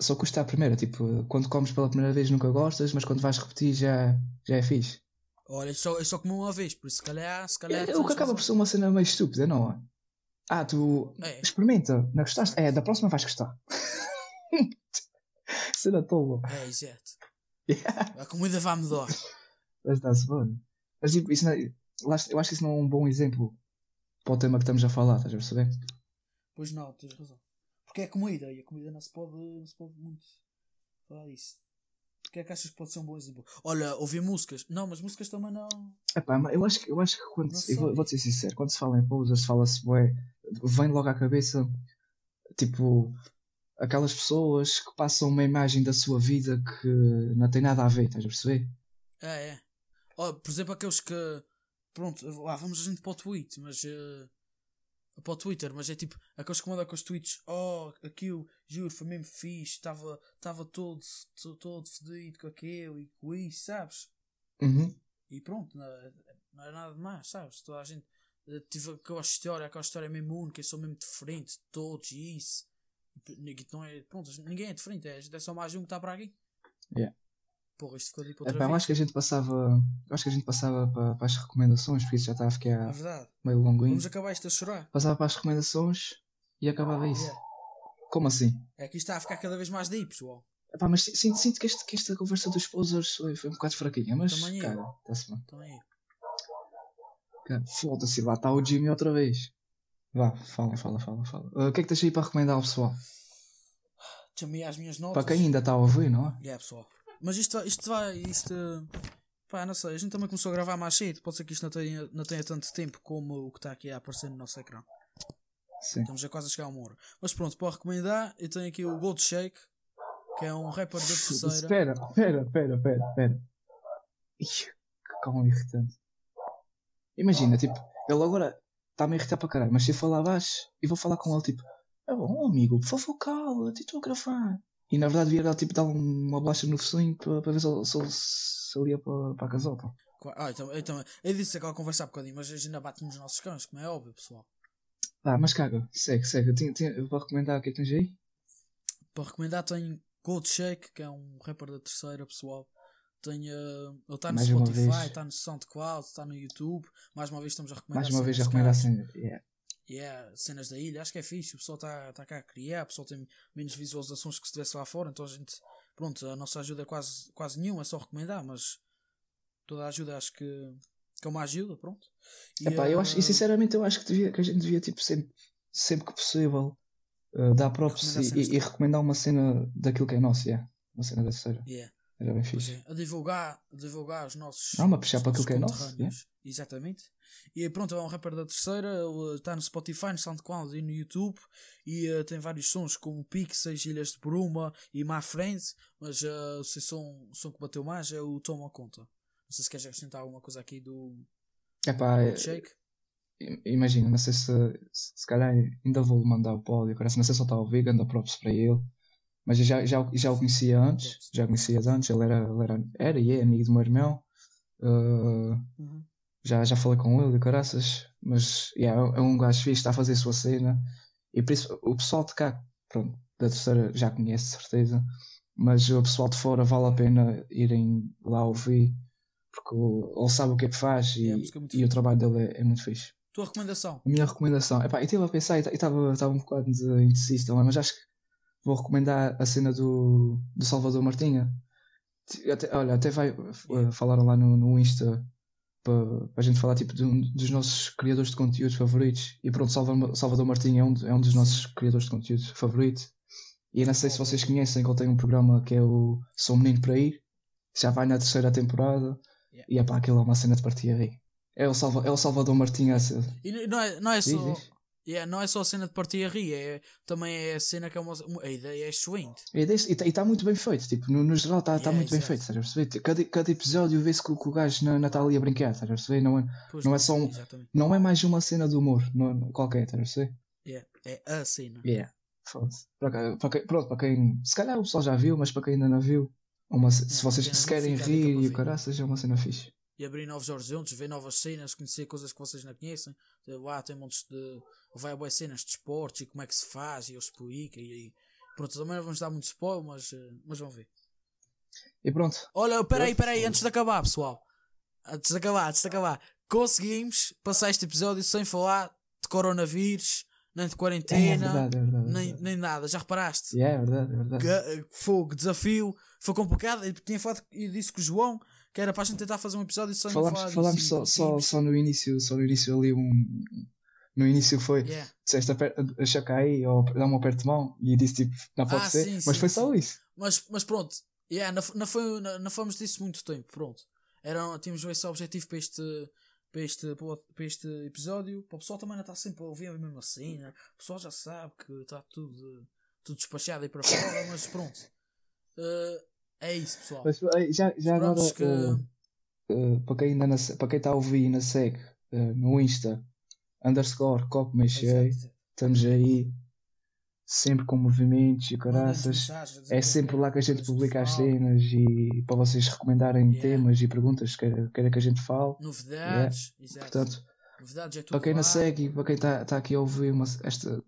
só custa a primeira, tipo, quando comes pela primeira vez nunca gostas, mas quando vais repetir já, já é fixe. Olha, eu só, eu só comi uma vez, por isso se calhar, se calhar É, tens o que acaba por ser uma cena meio estúpida, não é? Ah, tu É. experimenta, não gostaste? É, da próxima vais gostar. [laughs] cena tola. É, exato. A comida vai-me dar. Mas dá-se bem. Mas tipo, isso não é- eu acho que isso não é um bom exemplo para o tema que estamos a falar, estás a perceber? Pois não, tens razão. Porque é comida e a comida não se pode, não se pode muito falar disso. O que é que achas que pode ser um bom exemplo? Olha, ouvir músicas. Não, mas músicas também não. Epá, eu acho que, eu acho que quando se- eu vou, vou ser sincero, quando se fala em posers, fala-se bué, vem logo à cabeça tipo aquelas pessoas que passam uma imagem da sua vida que não tem nada a ver, estás a perceber? É, é. Ó, por exemplo, aqueles que. Pronto, lá vamos a gente para o Twitter, mas. eh, para o Twitter, mas é tipo aqueles que mandam com os tweets. Oh, aquilo, juro, foi mesmo fixe. Estava todo, todo, fedido com aquilo e com isso, sabes? Uhum. E pronto, não, é- não é nada de mais, sabes? Toda a gente tive aquela história, aquela história mesmo única, eu sou mesmo diferente de todos e isso. Não é, pronto, ninguém é diferente, é, é só mais um que está para aqui. Yeah. Porra, isto ficou tipo outra Epá, vez. acho que a gente passava, acho que a gente passava para, para as recomendações, porque isso já está a É ficar verdade. meio longuinho. Vamos acabar isto a chorar. Passava para as recomendações e acabava isso. Yeah. Como assim? É que isto está a ficar cada vez mais deep, pessoal. Epá, mas sinto, sinto que, este, que esta conversa dos posers foi, foi um bocado fraquinha, mas Também cara, está-se bem. Também eu. Foda-se, lá está o Jimmy outra vez. Vá, fala, fala, fala, fala. Uh, o que é que tens aí para recomendar ao pessoal? Chamei às minhas notas. Para quem ainda está a ouvir, não é? Yeah, pessoal. Mas isto, vai- isto vai. Isto. Pá, não sei. A gente também começou a gravar mais cedo. Pode ser que isto não tenha, não tenha tanto tempo como o que está aqui a aparecer no nosso ecrã. Sim. Estamos já quase a chegar a uma hora. Mas pronto, para recomendar, eu tenho aqui o Gold Shake, que é um rapper da terceira. Espera, espera, espera, espera, espera. Que calma irritante. Imagina, tipo, ele agora está-me a irritar para caralho, mas se eu falar baixo e vou falar com ele, tipo, é bom, amigo, por favor, cala-te, estou a gravar. E na verdade devia dar, tipo, dar uma bolacha no focinho para, para ver se ele, se ia para, para a casota. Ah, então, então, eu disse aquela conversa há bocadinho, mas a gente ainda bate nos nossos cães, como é óbvio, pessoal. Ah, mas caga, segue, segue. Eu, tinha- tinha- eu vou recomendar o que é que tens aí? Para recomendar, tenho Gold Shake, que é um rapper da terceira, pessoal. Tenho, eh, ele está no Mais Spotify, está no SoundCloud, está no YouTube. Mais uma vez estamos a recomendar Mais uma vez a cenas recomendar assim. Yeah. Yeah, cenas da ilha, acho que é fixe. O pessoal está tá cá a criar, o pessoal tem menos visualizações que se tivesse lá fora. Então a gente, pronto, a nossa ajuda é quase, quase nenhuma, é só recomendar. Mas toda a ajuda acho que, que é uma ajuda, pronto. E, Epá, eu acho, e eh, sinceramente eu acho que, devia, que a gente devia tipo, sempre, sempre que possível uh, dar props e, cenas e- e recomendar uma cena daquilo que é nosso, yeah. uma cena da terceira. yeah, Era bem fixe. é, a divulgar, a divulgar os nossos. Não, mas puxar para aquilo que é nosso. Exatamente. E pronto, é um rapper da terceira, ele está no Spotify, no SoundCloud e no YouTube. E uh, tem vários sons como Pixels, Ilhas de Bruma e My Friends. Mas uh, o som, o som que bateu mais é o Toma Conta. Não sei se queres acrescentar alguma coisa aqui do, Epá, do é- Shake. i- imagina, não sei se, se, se calhar ainda vou mandar o pódio, parece, não sei se ele está a ouvir, anda props para ele. Mas eu já, já, já o conhecia antes, já conhecia antes, ele era, ele era, era e é amigo do meu irmão. Uh, Uhum. já, já falei com ele de caraças, mas yeah, é um gajo fixe, está a fazer a sua cena. E por isso o pessoal de cá, pronto, da terceira já conhece, de certeza. Mas o pessoal de fora vale a pena irem lá ouvir, porque ele sabe o que é que faz e, É, é e o trabalho dele é, é muito fixe. Tua recomendação? A minha recomendação, epá, eu estive a pensar e estava um bocado de indeciso também, mas acho que vou recomendar a cena do, do Salvador Martinha. Até- olha, até vai, eh, falaram lá no, no Insta para a gente falar tipo de um dos nossos criadores de conteúdo favoritos. E pronto, Salva- Salvador Martinha é um, é um dos nossos criadores de conteúdo favorito. E não sei se vocês conhecem que ele tem um programa que é o Sou Menino para Ir, já vai na terceira temporada. Yeah. E é pá, aquilo é uma cena de partir a rir. É o, Salva, é o Salvador Martinha. E não é, não é Diz, só. diz. Yeah, não é só a cena de partir a rir, é, também é a cena que é uma. A ideia é excelente. E está muito bem feito, tipo, no, no geral está Yeah, muito bem exato. feito, estás a perceber? Cada, cada episódio vê-se que, o- que o gajo não está ali a brincar, estás a perceber? Não é, Pois Não é só um- Exatamente. não é mais uma cena de humor, não é qualquer, estás a perceber? Yeah, é a cena. Yeah. Foda-se. Pronto, para quem. Se calhar o pessoal já viu, mas para quem ainda não viu, é uma, se vocês se querem rir e o ver. caraças, é uma cena fixe. E abrir novos horizontes, ver novas cenas, conhecer coisas que vocês não conhecem. Lá tem montes de. Vai a boas cenas de esportes e como é que se faz e eu explico. E, aí pronto, também não vamos dar muito spoiler, mas, eh, mas vão ver. E pronto, Olha, peraí, peraí, antes de acabar, pessoal. Antes de acabar, antes de acabar. Conseguimos passar este episódio sem falar de coronavírus, nem de é, quarentena, verdade, é verdade. é nem, verdade. nem nada. Já reparaste? É verdade, é verdade. Fogo, desafio, foi complicado. Eu tinha falado e disse com o João que era para a gente tentar fazer um episódio falar Falámos, disso falámos e só, só, só no início, só no início ali um. No início foi. Yeah. disseste achar aí ou dá um aperto de mão e disse tipo, não pode Ah, ser, sim, mas foi só isso. Mas, mas pronto, yeah, não, não, foi, não, não fomos disso muito tempo. Pronto, Era, tínhamos esse objetivo para este, para, este, para este episódio. Para o pessoal também não está sempre a ouvir a mesma cena. O pessoal já sabe que está tudo, tudo despachado aí para fora, mas pronto. Eh, é isso, pessoal. Mas eh, já, já agora, que. eh, eh, para quem ainda se- para quem está a ouvir e não segue eh, no Insta, underscore copo mexei, estamos aí sempre com movimentos e caraças. É sempre lá que a gente publica as cenas e para vocês recomendarem Yeah. temas e perguntas que queira, que a gente fale. Novidades, exato. Portanto, Novidades é para quem não segue e para quem está tá aqui a ouvir uma, esta,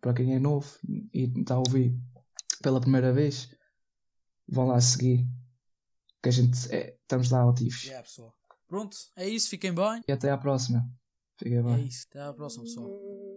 para quem é novo e está a ouvir pela primeira vez, vão lá seguir que a gente é, estamos lá ativos. Yeah, pessoal. Pronto, é isso. Fiquem bem. E até à próxima. Fiquem É bem. isso. Até à próxima, pessoal.